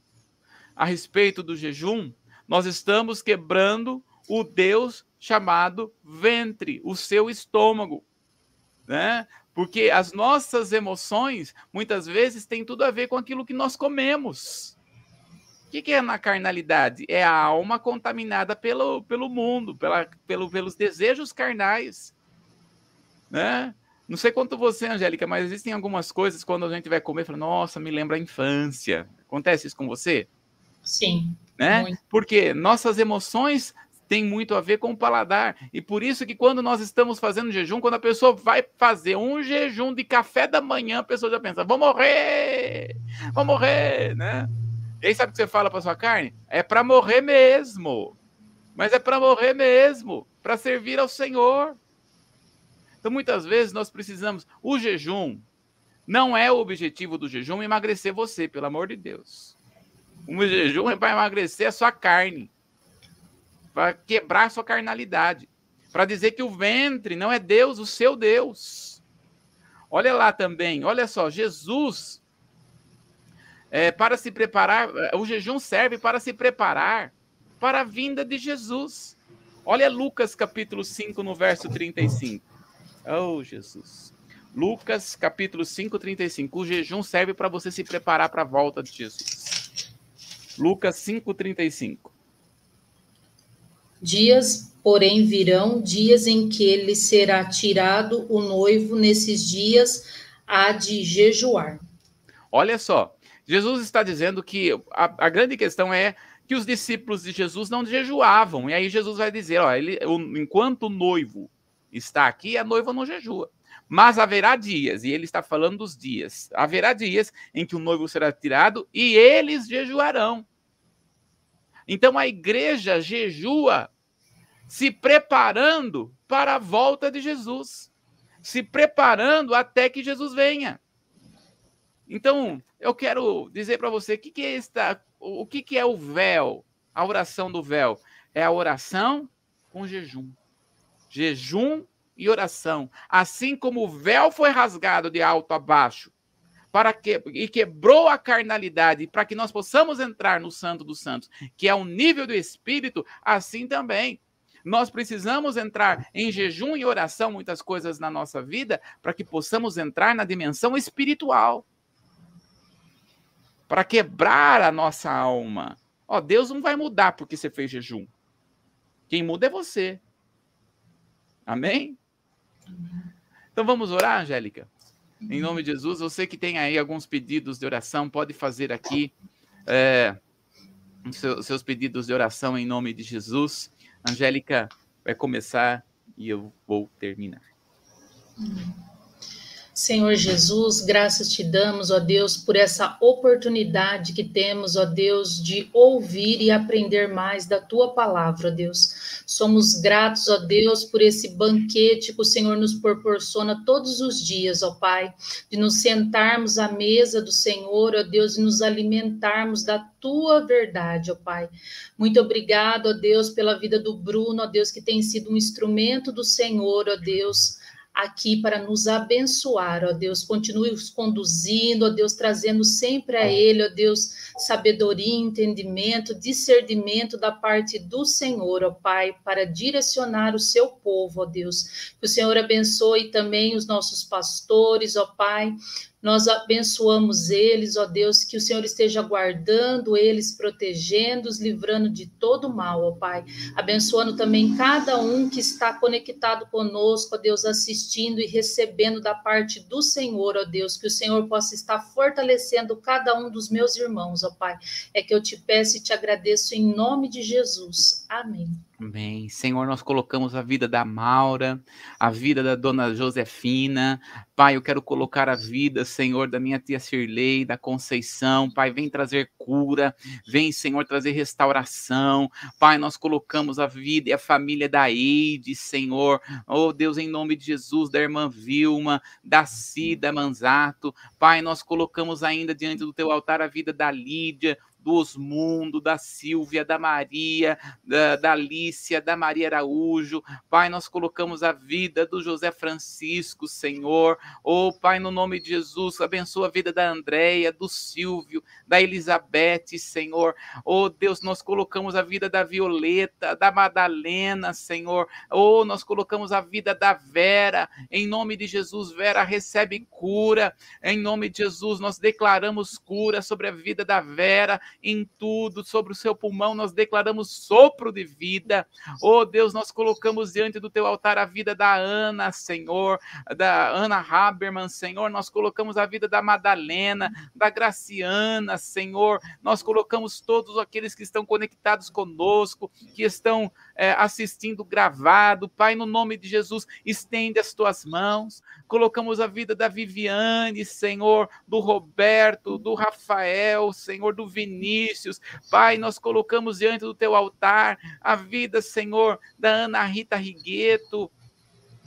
S1: a respeito do jejum, nós estamos quebrando o Deus chamado ventre, o seu estômago, né? Porque as nossas emoções muitas vezes têm tudo a ver com aquilo que nós comemos. O que, é na carnalidade? É a alma contaminada pelo, pelo mundo, pela, pelo, pelos desejos carnais, né? Não sei quanto você, Angélica, mas existem algumas coisas quando a gente vai comer, fala, nossa, me lembra a infância. Acontece isso com você?
S2: Sim.
S1: Né? Muito. Porque nossas emoções têm muito a ver com o paladar. E por isso que quando nós estamos fazendo jejum, quando a pessoa vai fazer um jejum de café da manhã, a pessoa já pensa, vou morrer, vou morrer, né? E aí sabe o que você fala para sua carne? É para morrer mesmo. Mas é para morrer mesmo, para servir ao Senhor. Então, muitas vezes nós precisamos. O jejum não é o objetivo do jejum emagrecer você, pelo amor de Deus. O jejum é para emagrecer a sua carne, para quebrar a sua carnalidade, para dizer que o ventre não é Deus, o seu Deus. Olha lá também, olha só, Jesus, é, para se preparar, o jejum serve para se preparar para a vinda de Jesus. Olha Lucas capítulo 5, no verso 35. Oh, Jesus. Lucas, capítulo 5, 35. O jejum serve para você se preparar para a volta de Jesus. Lucas 5, 35.
S2: Dias, porém, virão dias em que lhe será tirado o noivo, nesses dias há de jejuar.
S1: Olha só, Jesus está dizendo que a, a grande questão é que os discípulos de Jesus não jejuavam. E aí Jesus vai dizer, ó, ele, enquanto o noivo está aqui, a noiva não jejua. Mas haverá dias, e ele está falando dos dias, haverá dias em que o noivo será tirado e eles jejuarão. Então a igreja jejua se preparando para a volta de Jesus, se preparando até que Jesus venha. Então, eu quero dizer para você o que, que é esta, o que, que é o véu, a oração do véu. É a oração com jejum. Jejum e oração. Assim como o véu foi rasgado de alto a baixo, para que e quebrou a carnalidade para que nós possamos entrar no Santo dos Santos, que é o nível do espírito, assim também nós precisamos entrar em jejum e oração muitas coisas na nossa vida para que possamos entrar na dimensão espiritual para quebrar a nossa alma. Ó, Deus não vai mudar porque você fez jejum. Quem muda é você. Amém? Então vamos orar, Angélica? Em nome de Jesus, você que tem aí alguns pedidos de oração, pode fazer aqui é, seus pedidos de oração em nome de Jesus. Angélica vai começar e eu vou terminar.
S2: Amém. Senhor Jesus, graças te damos, ó Deus, por essa oportunidade que temos, ó Deus, de ouvir e aprender mais da tua palavra, ó Deus. Somos gratos, ó Deus, por esse banquete que o Senhor nos proporciona todos os dias, ó Pai, de nos sentarmos à mesa do Senhor, ó Deus, e nos alimentarmos da tua verdade, ó Pai. Muito obrigado, ó Deus, pela vida do Bruno, ó Deus, que tem sido um instrumento do Senhor, ó Deus aqui para nos abençoar, ó Deus. Continue os conduzindo, ó Deus, trazendo sempre a Ele, ó Deus, sabedoria, entendimento, discernimento da parte do Senhor, ó Pai, para direcionar o seu povo, ó Deus. Que o Senhor abençoe também os nossos pastores, ó Pai, nós abençoamos eles, ó Deus, que o Senhor esteja guardando eles, protegendo-os, livrando de todo mal, ó Pai. Abençoando também cada um que está conectado conosco, ó Deus, assistindo e recebendo da parte do Senhor, ó Deus, que o Senhor possa estar fortalecendo cada um dos meus irmãos, ó Pai. É que eu te peço e te agradeço em nome de Jesus. Amém.
S1: Amém. Senhor, nós colocamos a vida da Maura, a vida da dona Josefina. Pai, eu quero colocar a vida, Senhor, da minha tia Cirlei, da Conceição. Pai, vem trazer cura, vem, Senhor, trazer restauração. Pai, nós colocamos a vida e a família da Eide, Senhor. Oh, Deus, em nome de Jesus, da irmã Vilma, da Cida Manzato. Pai, nós colocamos ainda diante do teu altar a vida da Lídia, do Osmundo, da Silvia, da Maria, da, da Alicia, da Maria Araújo. Pai, nós colocamos a vida do José Francisco, Senhor. Oh, Pai, no nome de Jesus, abençoa a vida da Andréia, do Silvio, da Elizabeth, Senhor. Oh, Deus, nós colocamos a vida da Violeta, da Madalena, Senhor. Oh, nós colocamos a vida da Vera. Em nome de Jesus, Vera recebe cura. Em nome de Jesus, nós declaramos cura sobre a vida da Vera em tudo, sobre o seu pulmão nós declaramos sopro de vida. Oh Deus, nós colocamos diante do teu altar a vida da Ana, Senhor, da Ana Haberman, Senhor, nós colocamos a vida da Madalena, da Graciana, Senhor, nós colocamos todos aqueles que estão conectados conosco, que estão é, assistindo gravado, Pai, no nome de Jesus, estende as tuas mãos, colocamos a vida da Viviane, Senhor, do Roberto, do Rafael, Senhor, do Vinícius, Pai, nós colocamos diante do teu altar a vida, Senhor, da Ana Rita Rigueto,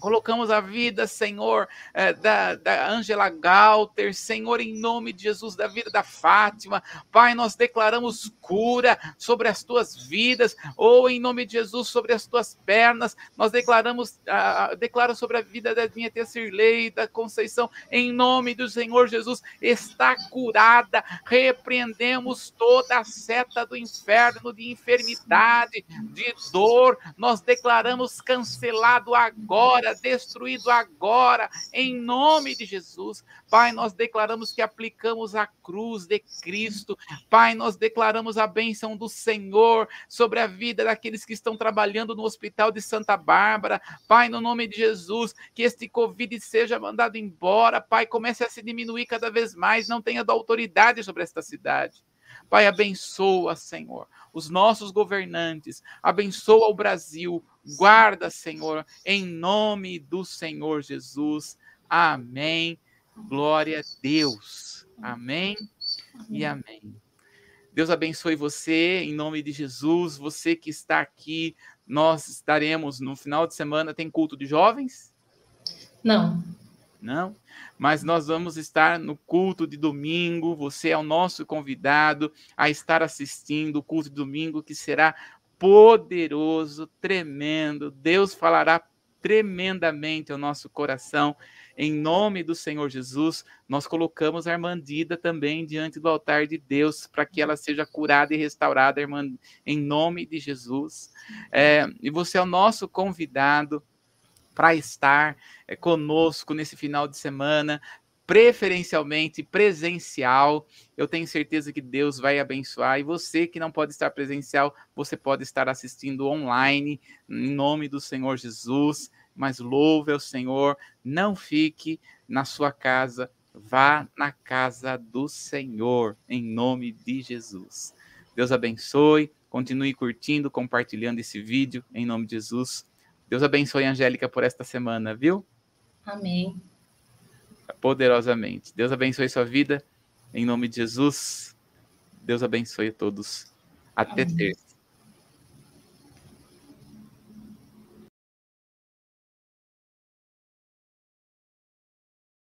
S1: Colocamos a vida, Senhor, é, da, da Angela Galter, Senhor, em nome de Jesus, da vida da Fátima. Pai, nós declaramos cura sobre as tuas vidas, ou em nome de Jesus, sobre as tuas pernas. Nós declaramos, uh, declaro sobre a vida da minha tia Cirlei, da Conceição, em nome do Senhor Jesus, está curada. Repreendemos toda a seta do inferno, de enfermidade, de dor. Nós declaramos cancelado agora destruído agora, em nome de Jesus. Pai, nós declaramos que aplicamos a cruz de Cristo. Pai, nós declaramos a bênção do Senhor sobre a vida daqueles que estão trabalhando no Hospital de Santa Bárbara. Pai, no nome de Jesus, que este Covid seja mandado embora. Pai, comece a se diminuir cada vez mais. Não tenha autoridade sobre esta cidade. Pai, abençoa, Senhor, os nossos governantes, abençoa o Brasil, guarda, Senhor, em nome do Senhor Jesus. Amém. Glória a Deus. Amém e amém. Deus abençoe você, em nome de Jesus. Você que está aqui, nós estaremos no final de semana. Tem culto de jovens?
S2: Não.
S1: Não? Mas nós vamos estar no culto de domingo. Você é o nosso convidado a estar assistindo o culto de domingo, que será poderoso, tremendo. Deus falará tremendamente ao nosso coração em nome do Senhor Jesus, nós colocamos a Armandida também diante do altar de Deus, para que ela seja curada e restaurada, irmã, em nome de Jesus. É, e você é o nosso convidado para estar é, conosco nesse final de semana, preferencialmente presencial. Eu tenho certeza que Deus vai abençoar. E você que não pode estar presencial, você pode estar assistindo online, em nome do Senhor Jesus mas louve ao Senhor, não fique na sua casa, vá na casa do Senhor, em nome de Jesus. Deus abençoe, continue curtindo, compartilhando esse vídeo, em nome de Jesus. Deus abençoe a Angélica por esta semana, viu?
S2: Amém.
S1: Poderosamente. Deus abençoe sua vida, em nome de Jesus. Deus abençoe a todos. Até Amém. terça.